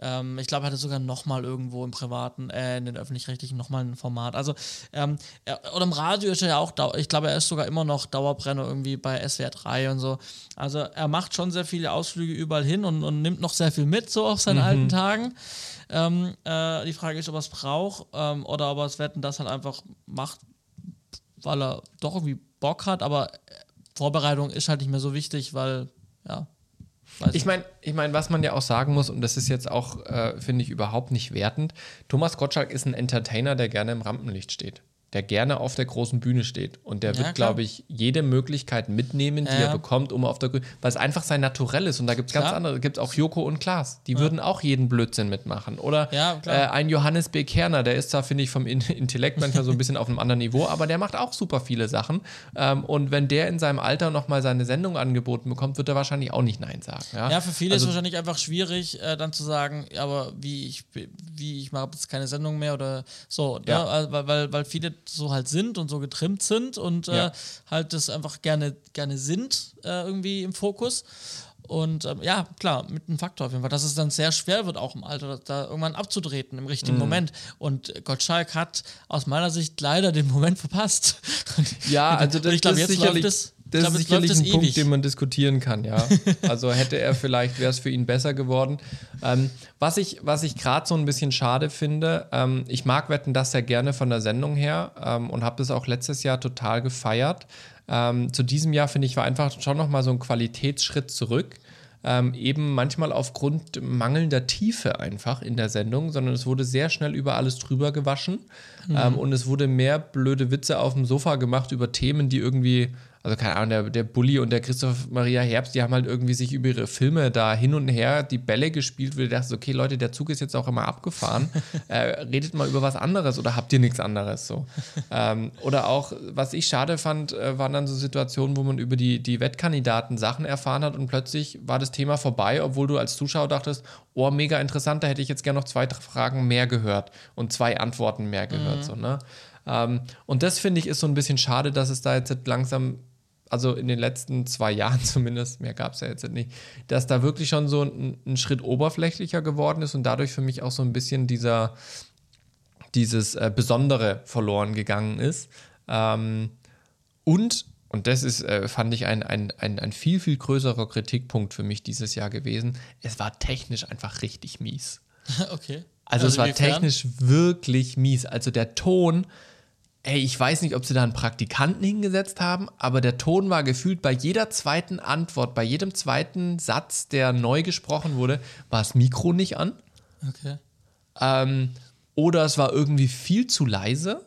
Ähm, ich glaube, er hatte sogar nochmal irgendwo im privaten, äh, in den öffentlich-rechtlichen nochmal ein Format. Also, ähm, er, oder im Radio ist er ja auch, ich glaube, er ist sogar immer noch Dauerbrenner irgendwie bei SWR 3 und so. Also, er macht schon sehr viele Ausflüge überall hin und, und nimmt noch sehr viel mit, so auf seinen mhm. alten Tagen. Ähm, äh, die Frage ist, ob er es braucht ähm, oder ob er es wetten, das halt einfach macht, weil er doch irgendwie Bock hat, aber Vorbereitung ist halt nicht mehr so wichtig, weil, ja, Weiß ich meine, ich mein, was man ja auch sagen muss, und das ist jetzt auch, äh, finde ich, überhaupt nicht wertend, Thomas Gottschalk ist ein Entertainer, der gerne im Rampenlicht steht der gerne auf der großen Bühne steht. Und der ja, wird, glaube ich, jede Möglichkeit mitnehmen, die ja. er bekommt, um auf der weil es einfach sein Naturell ist. Und da gibt es ganz andere, gibt es auch Joko und Klaas, die ja. würden auch jeden Blödsinn mitmachen. Oder äh, ein Johannes B. Kerner, der ist da, finde ich, vom Intellekt manchmal so ein bisschen auf einem anderen Niveau, aber der macht auch super viele Sachen. Ähm, und wenn der in seinem Alter nochmal seine Sendung angeboten bekommt, wird er wahrscheinlich auch nicht Nein sagen. Ja, für viele also, ist es wahrscheinlich einfach schwierig, äh, dann zu sagen, aber wie ich, wie ich mache jetzt keine Sendung mehr oder so. Ne? Also, weil, weil, weil viele so halt sind und so getrimmt sind und äh, ja. halt das einfach gerne, gerne sind äh, irgendwie im Fokus. Und ähm, ja, klar, mit einem Faktor auf jeden Fall, dass es dann sehr schwer wird, auch im Alter da irgendwann abzutreten im richtigen mhm. Moment. Und Gottschalk hat aus meiner Sicht leider den Moment verpasst. Ja, also das, ich glaube, jetzt sicherlich, läuft es das glaub, ist sicherlich ein Punkt, den man diskutieren kann, ja. Also hätte er vielleicht, wäre es für ihn besser geworden. Ähm, was ich, was ich gerade so ein bisschen schade finde, ähm, ich mag Wetten das sehr gerne von der Sendung her ähm, und habe das auch letztes Jahr total gefeiert. Ähm, zu diesem Jahr finde ich, war einfach schon nochmal so ein Qualitätsschritt zurück. Ähm, eben manchmal aufgrund mangelnder Tiefe einfach in der Sendung, sondern es wurde sehr schnell über alles drüber gewaschen mhm. ähm, und es wurde mehr blöde Witze auf dem Sofa gemacht über Themen, die irgendwie also keine Ahnung, der, der Bulli und der Christoph Maria Herbst, die haben halt irgendwie sich über ihre Filme da hin und her die Bälle gespielt, weil du dachtest, okay, Leute, der Zug ist jetzt auch immer abgefahren. äh, redet mal über was anderes oder habt ihr nichts anderes so? ähm, oder auch, was ich schade fand, äh, waren dann so Situationen, wo man über die, die Wettkandidaten Sachen erfahren hat und plötzlich war das Thema vorbei, obwohl du als Zuschauer dachtest, oh, mega interessant, da hätte ich jetzt gerne noch zwei Fragen mehr gehört und zwei Antworten mehr gehört. Mhm. So, ne? Ähm, und das finde ich ist so ein bisschen schade, dass es da jetzt langsam also in den letzten zwei Jahren zumindest, mehr gab es ja jetzt nicht, dass da wirklich schon so ein, ein, Schritt oberflächlicher geworden ist und dadurch für mich auch so ein bisschen dieser, dieses äh, Besondere verloren gegangen ist. Ähm, und, und das ist, äh, fand ich, ein, ein, ein, ein viel, viel größerer Kritikpunkt für mich dieses Jahr gewesen. Es war technisch einfach richtig mies. Okay. Also, also es war technisch wirklich mies. Also der Ton ey, ich weiß nicht, ob sie da einen Praktikanten hingesetzt haben, aber der Ton war gefühlt bei jeder zweiten Antwort, bei jedem zweiten Satz, der neu gesprochen wurde, war das Mikro nicht an. Okay. Ähm, oder es war irgendwie viel zu leise.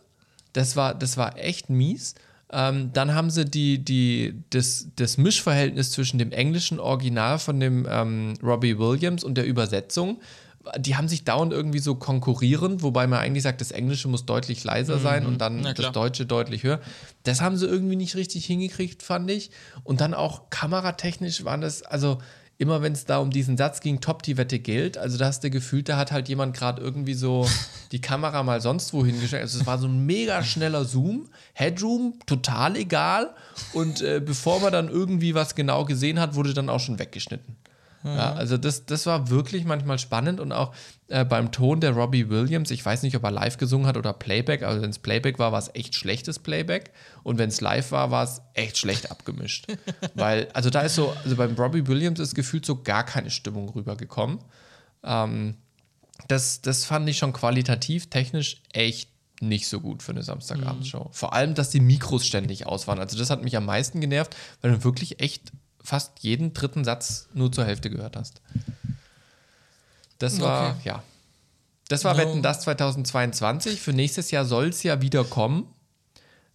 Das war, das war echt mies. Ähm, dann haben sie die, die, das, das Mischverhältnis zwischen dem englischen Original von dem ähm, Robbie Williams und der Übersetzung die haben sich dauernd irgendwie so konkurrieren, wobei man eigentlich sagt, das Englische muss deutlich leiser sein mhm. und dann das Deutsche deutlich höher. Das haben sie irgendwie nicht richtig hingekriegt, fand ich. Und dann auch kameratechnisch waren das, also immer wenn es da um diesen Satz ging, top, die Wette gilt, also da hast du gefühlt, da hat halt jemand gerade irgendwie so die Kamera mal sonst wohin gestellt. Also es war so ein mega schneller Zoom, Headroom, total egal. Und äh, bevor man dann irgendwie was genau gesehen hat, wurde dann auch schon weggeschnitten. Ja, also das, das war wirklich manchmal spannend und auch äh, beim Ton der Robbie Williams, ich weiß nicht, ob er live gesungen hat oder Playback, also wenn es Playback war, war es echt schlechtes Playback und wenn es live war, war es echt schlecht abgemischt. Weil, also da ist so, also beim Robbie Williams ist gefühlt so gar keine Stimmung rübergekommen. Ähm, das, das fand ich schon qualitativ, technisch echt nicht so gut für eine Samstagabendshow. Vor allem, dass die Mikros ständig aus waren. Also das hat mich am meisten genervt, weil du wirklich echt fast jeden dritten Satz nur zur Hälfte gehört hast. Das war, Okay. ja. Das war No. Wetten das 2022. Für nächstes Jahr soll es ja wieder kommen.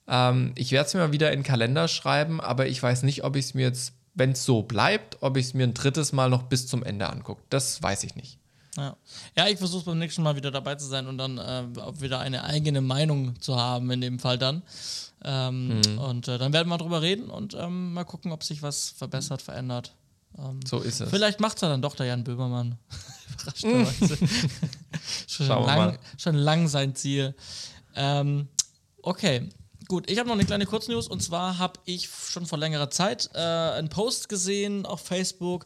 Ähm, ich werde es mir mal wieder in den Kalender schreiben, aber ich weiß nicht, ob ich es mir jetzt, wenn es so bleibt, ob ich es mir ein drittes Mal noch bis zum Ende angucke. Das weiß ich nicht. Ja, ja ich versuche beim nächsten Mal wieder dabei zu sein und dann äh, auch wieder eine eigene Meinung zu haben, in dem Fall dann. Ähm, Mhm. Und äh, dann werden wir drüber reden und ähm, mal gucken, ob sich was verbessert, verändert. Ähm, So ist es. Vielleicht macht es ja dann doch der Jan Böhmermann. Überraschenderweise. schon, Schauen wir lang, mal. schon lang sein Ziel. Ähm, okay, gut. Ich habe noch eine kleine Kurznews und zwar habe ich schon vor längerer Zeit äh, einen Post gesehen auf Facebook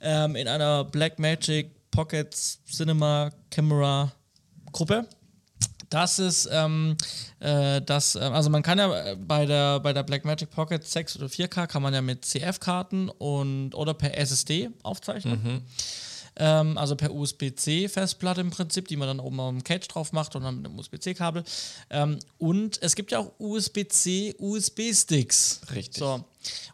ähm, in einer Blackmagic Pocket Cinema Camera Gruppe. Das ist, ähm, äh, das, äh, also man kann ja bei der, bei der Blackmagic Pocket 6 oder 4K kann man ja mit CF-Karten und oder per SSD aufzeichnen. Ähm, also per USB-C-Festplatte im Prinzip, die man dann oben am Cage drauf macht und dann mit einem USB-C-Kabel. Ähm, und es gibt ja auch USB-C, USB-Sticks. Richtig. So.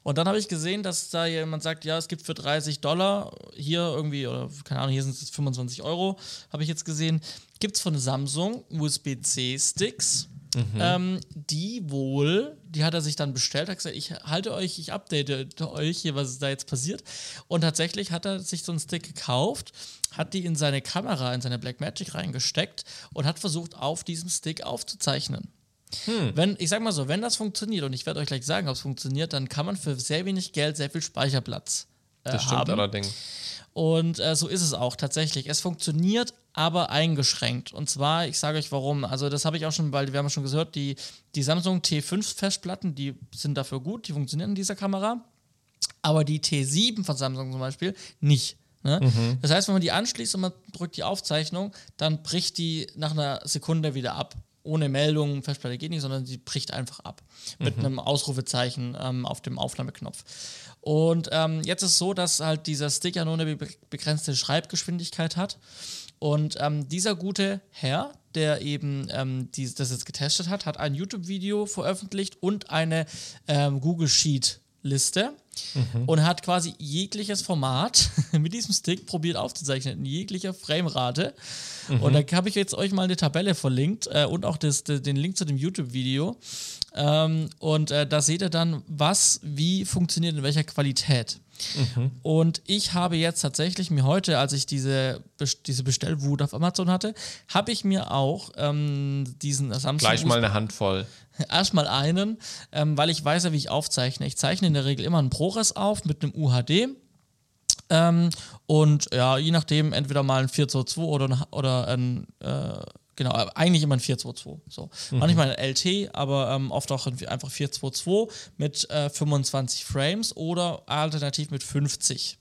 Und dann habe ich gesehen, dass da jemand sagt, ja, es gibt für 30 Dollar hier irgendwie, oder keine Ahnung, hier sind es jetzt 25 Euro, habe ich jetzt gesehen, gibt es von Samsung USB-C-Sticks. Ähm, die wohl, die hat er sich dann bestellt, hat gesagt, ich halte euch, ich update euch hier, was da jetzt passiert. Und tatsächlich hat er sich so einen Stick gekauft, hat die in seine Kamera, in seine Blackmagic reingesteckt und hat versucht, auf diesem Stick aufzuzeichnen. Wenn, ich sag mal so, wenn das funktioniert, und ich werde euch gleich sagen, ob es funktioniert, dann kann man für sehr wenig Geld sehr viel Speicherplatz Das stimmt haben. allerdings. Und äh, so ist es auch tatsächlich. Es funktioniert, aber eingeschränkt. Und zwar, ich sage euch warum. Also, das habe ich auch schon, weil wir haben schon gehört, die, die Samsung T5-Festplatten, die sind dafür gut, die funktionieren in dieser Kamera. Aber die T7 von Samsung zum Beispiel nicht. Ne? Das heißt, wenn man die anschließt und man drückt die Aufzeichnung, dann bricht die nach einer Sekunde wieder ab. Ohne Meldung, Festplatte geht nicht, sondern sie bricht einfach ab. Mit einem Ausrufezeichen ähm, auf dem Aufnahmeknopf. Und ähm, jetzt ist es so, dass halt dieser Stick ja nur eine be begrenzte Schreibgeschwindigkeit hat. Und ähm, dieser gute Herr, der eben ähm, dies, das jetzt getestet hat, hat ein YouTube-Video veröffentlicht und eine ähm, Google Sheet-Liste und hat quasi jegliches Format mit diesem Stick probiert aufzuzeichnen, in jeglicher Framerate. Und da habe ich jetzt euch mal eine Tabelle verlinkt äh, und auch das, de- den Link zu dem YouTube-Video. Ähm, und äh, da seht ihr dann, was wie funktioniert, in welcher Qualität. Und ich habe jetzt tatsächlich mir heute, als ich diese, diese Bestellwut auf Amazon hatte, habe ich mir auch ähm, diesen Samsung Gleich mal eine Handvoll. erstmal einen, ähm, weil ich weiß ja, wie ich aufzeichne. Ich zeichne in der Regel immer einen ProRes auf mit einem UHD. Ähm, und ja, je nachdem, entweder mal ein 422 oder ein, oder ein äh, genau, eigentlich immer ein 422. So. Manchmal ein LT, aber ähm, oft auch ein- einfach 422 mit äh, 25 Frames oder alternativ mit 50.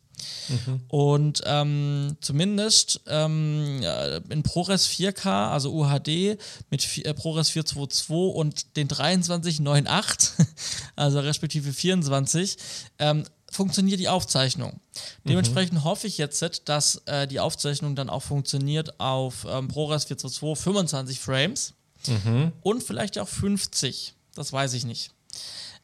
Und ähm, zumindest ähm, in ProRes 4K, also UHD mit äh, ProRes 422 und den 2398, also respektive 24, ähm, funktioniert die Aufzeichnung. Dementsprechend hoffe ich jetzt, dass äh, die Aufzeichnung dann auch funktioniert auf ähm, ProRes 422 25 Frames und vielleicht auch 50. Das weiß ich nicht.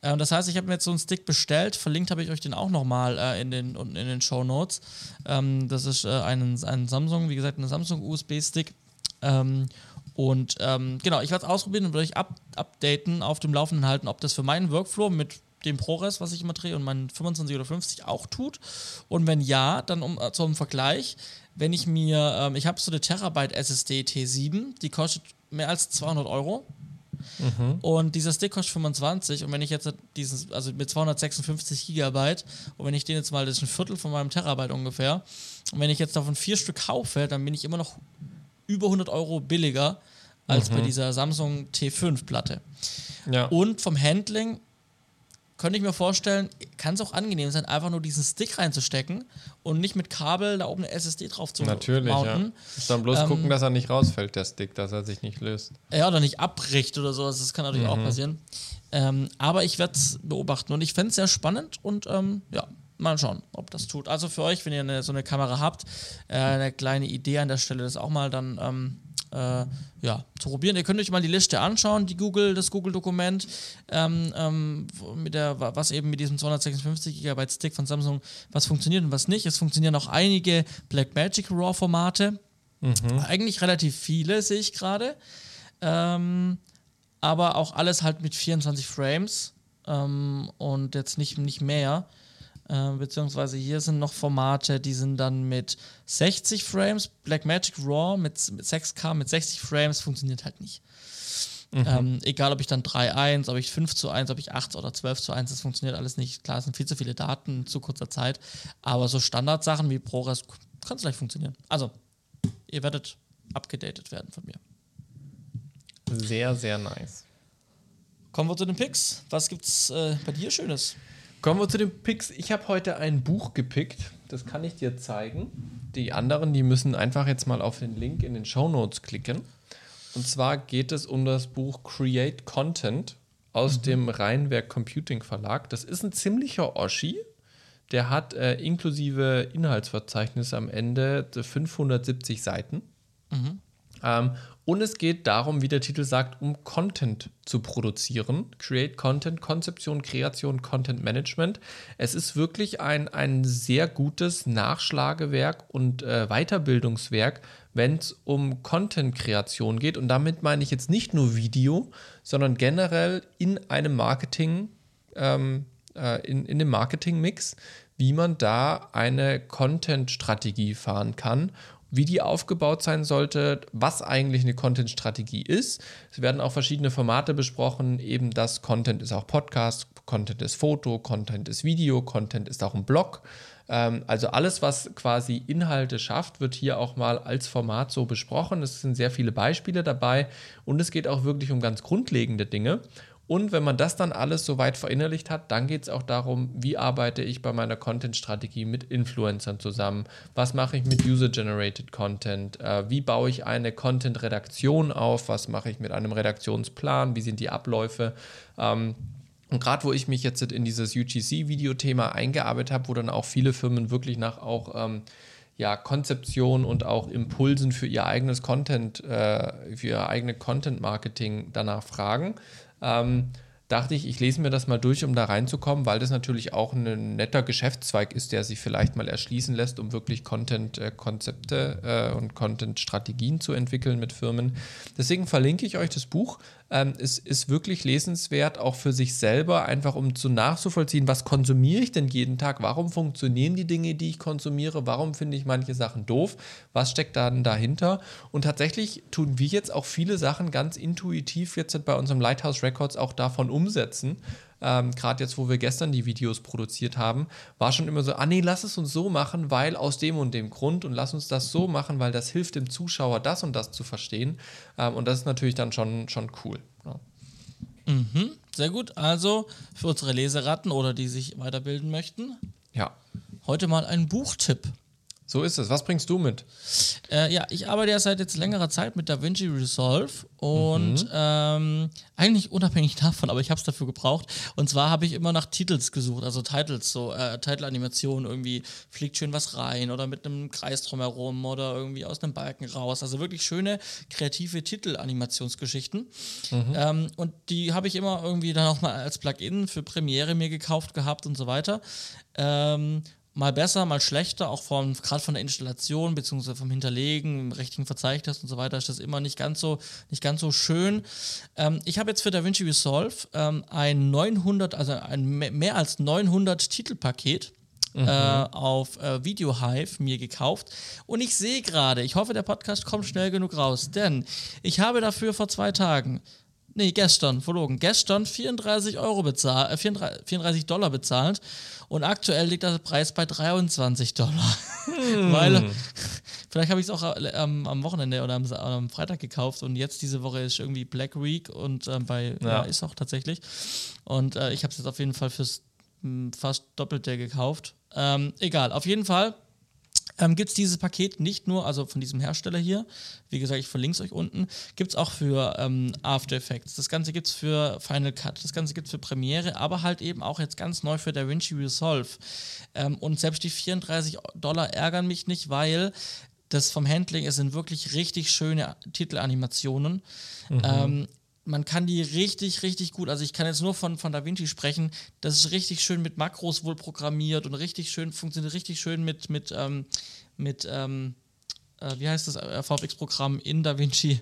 Ähm, das heißt, ich habe mir jetzt so einen Stick bestellt. Verlinkt habe ich euch den auch nochmal äh, in den, unten in den Show Notes. Ähm, das ist äh, ein, ein Samsung, wie gesagt, ein Samsung USB-Stick. Ähm, und ähm, genau, ich werde es ausprobieren und werde euch up updaten, auf dem Laufenden halten, ob das für meinen Workflow mit dem ProRes, was ich immer drehe, und meinen 25 oder 50 auch tut. Und wenn ja, dann um, äh, zum Vergleich, wenn ich mir, ähm, ich habe so eine Terabyte SSD T7, die kostet mehr als 200 Euro. Und dieser Stick kostet 25 und wenn ich jetzt diesen, also mit 256 Gigabyte und wenn ich den jetzt mal, das ist ein Viertel von meinem Terabyte ungefähr, und wenn ich jetzt davon vier Stück kaufe, dann bin ich immer noch über 100 Euro billiger als bei dieser Samsung T5 Platte. Ja. Und vom Handling könnte ich mir vorstellen, kann es auch angenehm sein, einfach nur diesen Stick reinzustecken und nicht mit Kabel da oben eine SSD drauf zu Natürlich, ja. mounten. Muss dann bloß Ähm, gucken, dass er nicht rausfällt, der Stick, dass er sich nicht löst. Ja, oder nicht abbricht oder sowas. Das kann natürlich auch passieren. Ähm, aber ich werde es beobachten und ich fände es sehr spannend und ähm, ja, mal schauen, ob das tut. Also für euch, wenn ihr eine, so eine Kamera habt, äh, eine kleine Idee an der Stelle, das auch mal dann ähm, äh, ja, zu probieren. Ihr könnt euch mal die Liste anschauen, die Google, das Google-Dokument, ähm, ähm, mit der, was eben mit diesem 256 GB Stick von Samsung, was funktioniert und was nicht. Es funktionieren auch einige Blackmagic RAW-Formate. Eigentlich relativ viele, sehe ich gerade. Ähm, aber auch alles halt mit 24 Frames ähm, und jetzt nicht, nicht mehr. Äh, beziehungsweise hier sind noch Formate, die sind dann mit 60 Frames. Blackmagic RAW mit, mit 6K mit 60 Frames funktioniert halt nicht. Ähm, egal, ob ich dann 3.1, ob ich 5 zu 1, ob ich 8 oder 12 zu 1, das funktioniert alles nicht. Klar, es sind viel zu viele Daten in zu kurzer Zeit, aber so Standardsachen wie ProRes kann es vielleicht funktionieren. Also, ihr werdet abgedatet werden von mir. Sehr, sehr nice. Kommen wir zu den Picks. Was gibt's äh, bei dir Schönes? Kommen wir zu den Picks. Ich habe heute ein Buch gepickt. Das kann ich dir zeigen. Die anderen, die müssen einfach jetzt mal auf den Link in den Show Notes klicken. Und zwar geht es um das Buch Create Content aus dem Rheinwerk Computing Verlag. Das ist ein ziemlicher Oschi. Der hat äh, inklusive Inhaltsverzeichnis am Ende 570 Seiten. Ähm, und es geht darum, wie der Titel sagt, um Content zu produzieren. Create Content, Konzeption, Kreation, Content Management. Es ist wirklich ein, ein sehr gutes Nachschlagewerk und äh, Weiterbildungswerk, wenn es um Content-Kreation geht. Und damit meine ich jetzt nicht nur Video, sondern generell in einem Marketing, ähm, äh, in, in dem Marketing-Mix, wie man da eine Content-Strategie fahren kann wie die aufgebaut sein sollte, was eigentlich eine Content-Strategie ist. Es werden auch verschiedene Formate besprochen, eben das Content ist auch Podcast, Content ist Foto, Content ist Video, Content ist auch ein Blog. Ähm, also alles, was quasi Inhalte schafft, wird hier auch mal als Format so besprochen. Es sind sehr viele Beispiele dabei und es geht auch wirklich um ganz grundlegende Dinge. Und wenn man das dann alles so weit verinnerlicht hat, dann geht es auch darum, wie arbeite ich bei meiner Content-Strategie mit Influencern zusammen? Was mache ich mit User-Generated Content? Äh, wie baue ich eine Content-Redaktion auf? Was mache ich mit einem Redaktionsplan? Wie sind die Abläufe? Ähm, und gerade wo ich mich jetzt in dieses UGC-Video-Thema eingearbeitet habe, wo dann auch viele Firmen wirklich nach auch ähm, ja, Konzeption und auch Impulsen für ihr eigenes Content, äh, für ihr eigene Content-Marketing danach fragen, ähm, dachte ich, ich lese mir das mal durch, um da reinzukommen, weil das natürlich auch ein netter Geschäftszweig ist, der sich vielleicht mal erschließen lässt, um wirklich Content-Konzepte äh, und Content-Strategien zu entwickeln mit Firmen. Deswegen verlinke ich euch das Buch. Ähm, es ist wirklich lesenswert, auch für sich selber, einfach um zu nachzuvollziehen, was konsumiere ich denn jeden Tag, warum funktionieren die Dinge, die ich konsumiere, warum finde ich manche Sachen doof, was steckt dann dahinter. Und tatsächlich tun wir jetzt auch viele Sachen ganz intuitiv jetzt bei unserem Lighthouse Records auch davon umsetzen. Ähm, Gerade jetzt, wo wir gestern die Videos produziert haben, war schon immer so, ah nee, lass es uns so machen, weil aus dem und dem Grund und lass uns das so machen, weil das hilft dem Zuschauer, das und das zu verstehen. Ähm, und das ist natürlich dann schon, schon cool. Ja. Mhm, sehr gut. Also für unsere Leseratten oder die sich weiterbilden möchten, ja, heute mal ein Buchtipp. So ist es. Was bringst du mit? Äh, ja, ich arbeite ja seit jetzt längerer Zeit mit DaVinci Resolve und ähm, eigentlich unabhängig davon, aber ich habe es dafür gebraucht. Und zwar habe ich immer nach Titels gesucht, also Titles, so äh, Titelanimation, irgendwie fliegt schön was rein oder mit einem Kreis drumherum oder irgendwie aus einem Balken raus. Also wirklich schöne, kreative Titelanimationsgeschichten. Ähm, und die habe ich immer irgendwie dann auch mal als Plugin für Premiere mir gekauft gehabt und so weiter. Ähm, mal besser, mal schlechter, auch von, gerade von der Installation bzw. vom Hinterlegen, im richtigen Verzeichnis und so weiter, ist das immer nicht ganz so, nicht ganz so schön. Ähm, ich habe jetzt für DaVinci Resolve ähm, ein 900, also ein me- mehr als 900 Titelpaket äh, auf äh, Video Hive mir gekauft und ich sehe gerade, ich hoffe, der Podcast kommt schnell genug raus, denn ich habe dafür vor zwei Tagen nee, gestern, verlogen, gestern 34 Euro bezahlt, äh, 34, 34 Dollar bezahlt und aktuell liegt der Preis bei 23 Dollar. Hm. Weil, vielleicht habe ich es auch äh, am, am, Wochenende oder am, am, Freitag gekauft und jetzt diese Woche ist irgendwie Black Week und äh, bei, ja. ja. ist auch tatsächlich. Und äh, ich habe es jetzt auf jeden Fall fürs mh, hm, fast Doppelte gekauft. Ähm, egal, auf jeden Fall ähm, gibt es dieses Paket nicht nur, also von diesem Hersteller hier, wie gesagt, ich verlinke es euch unten, gibt es auch für ähm, After Effects. Das Ganze gibt es für Final Cut, das Ganze gibt es für Premiere, aber halt eben auch jetzt ganz neu für DaVinci Resolve. Ähm, und selbst die 34 Dollar ärgern mich nicht, weil das vom Handling, es sind wirklich richtig schöne Titelanimationen. Mhm. Ähm, man kann die richtig, richtig gut, also ich kann jetzt nur von, von DaVinci sprechen, das ist richtig schön mit Makros wohl programmiert und richtig schön, funktioniert richtig schön mit, mit, ähm, mit ähm, äh, wie heißt das, äh, VFX-Programm in DaVinci.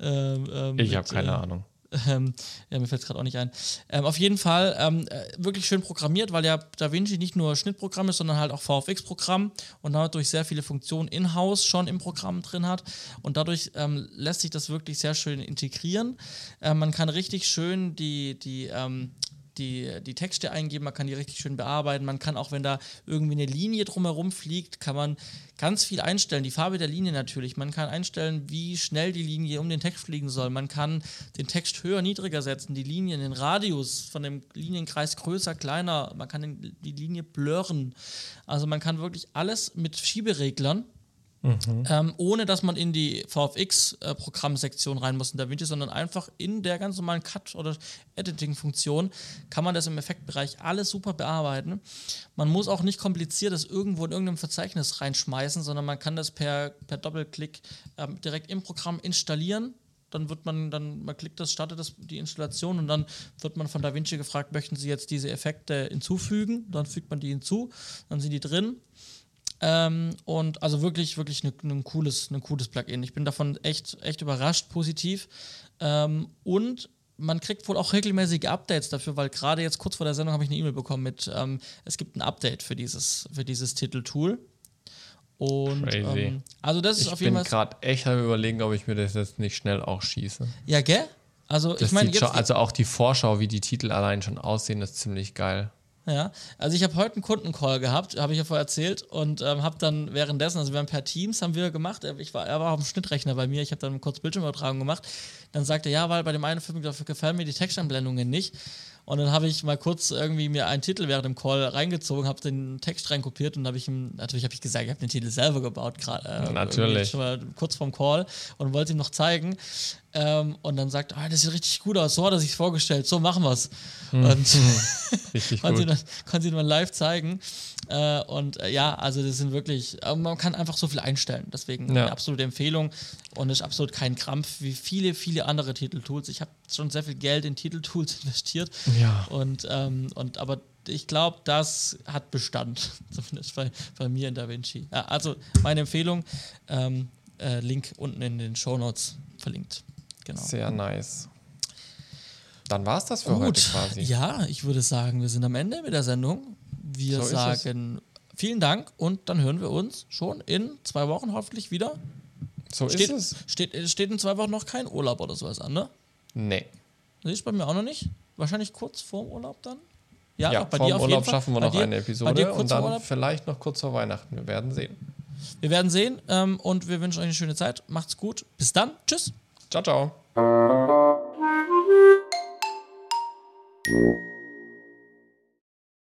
Ähm, ähm ich habe keine äh, Ahnung. Ähm, ja, mir fällt es gerade auch nicht ein. Ähm, auf jeden Fall ähm, äh, wirklich schön programmiert, weil ja DaVinci nicht nur Schnittprogramm ist, sondern halt auch VFX-Programm und dadurch sehr viele Funktionen in-house schon im Programm drin hat. Und dadurch ähm, lässt sich das wirklich sehr schön integrieren. Äh, man kann richtig schön die, die ähm, die, die Texte eingeben, man kann die richtig schön bearbeiten, man kann auch, wenn da irgendwie eine Linie drumherum fliegt, kann man ganz viel einstellen. Die Farbe der Linie natürlich. Man kann einstellen, wie schnell die Linie um den Text fliegen soll. Man kann den Text höher, niedriger setzen, die Linien, den Radius von dem Linienkreis größer, kleiner. Man kann den, die Linie blurren. Also man kann wirklich alles mit Schiebereglern Mhm. Ähm, ohne dass man in die VFX-Programmsektion rein muss in DaVinci, sondern einfach in der ganz normalen Cut- oder Editing-Funktion kann man das im Effektbereich alles super bearbeiten. Man muss auch nicht kompliziertes irgendwo in irgendeinem Verzeichnis reinschmeißen, sondern man kann das per, per Doppelklick ähm, direkt im Programm installieren dann wird man, dann man klickt das, startet das die Installation und dann wird man von DaVinci gefragt, möchten Sie jetzt diese Effekte hinzufügen? Dann fügt man die hinzu, dann sind die drin ähm, und also wirklich, wirklich ein ne, ne cooles, ne cooles Plugin. Ich bin davon echt, echt überrascht, positiv. Ähm, und man kriegt wohl auch regelmäßige Updates dafür, weil gerade jetzt kurz vor der Sendung habe ich eine E-Mail bekommen mit, ähm, es gibt ein Update für dieses, für dieses Titeltool. Und ähm, also das ist ich auf jeden Fall. Ich bin gerade echt am überlegen, ob ich mir das jetzt nicht schnell auch schieße. Ja, gell? Also das ich meine also auch die Vorschau, wie die Titel allein schon aussehen, ist ziemlich geil. Ja, also ich habe heute einen Kundencall gehabt, habe ich ja vorher erzählt und ähm, habe dann währenddessen, also wir haben per Teams haben wir gemacht, ich war, er war auf dem Schnittrechner bei mir, ich habe dann kurz Bildschirmübertragung gemacht, dann sagte er, ja, weil bei dem einen Film gefallen mir die Textanblendungen nicht und dann habe ich mal kurz irgendwie mir einen Titel während dem Call reingezogen, habe den Text reinkopiert und habe ich ihm, natürlich habe ich gesagt, ich habe den Titel selber gebaut, gerade. Äh, natürlich. Schon mal kurz vorm Call und wollte ihm noch zeigen. Ähm, und dann sagt, ah, das sieht richtig gut aus, so hat er sich vorgestellt, so machen wir es. Hm. Und richtig konnte, gut. Ihn konnte ihn dann live zeigen. Äh, und äh, ja, also das sind wirklich, äh, man kann einfach so viel einstellen. Deswegen ja. eine absolute Empfehlung und ist absolut kein Krampf wie viele, viele andere Titeltools. Ich habe schon sehr viel Geld in Titeltools investiert. Ja. Und, ähm, und aber ich glaube, das hat Bestand, zumindest bei, bei mir in DaVinci. Ja, also meine Empfehlung, ähm, äh, Link unten in den Show Notes verlinkt. Genau. Sehr nice. Dann war es das für Gut. heute quasi. Ja, ich würde sagen, wir sind am Ende mit der Sendung. Wir so sagen vielen Dank und dann hören wir uns schon in zwei Wochen hoffentlich wieder. So steht, ist es. Steht, steht in zwei Wochen noch kein Urlaub oder sowas an, ne? Nee. Das ist bei mir auch noch nicht. Wahrscheinlich kurz vorm Urlaub dann. Ja, ja bei dir auf Urlaub schaffen wir noch dir, eine Episode und dann vielleicht noch kurz vor Weihnachten. Wir werden sehen. Wir werden sehen ähm, und wir wünschen euch eine schöne Zeit. Macht's gut. Bis dann. Tschüss. Ciao, ciao.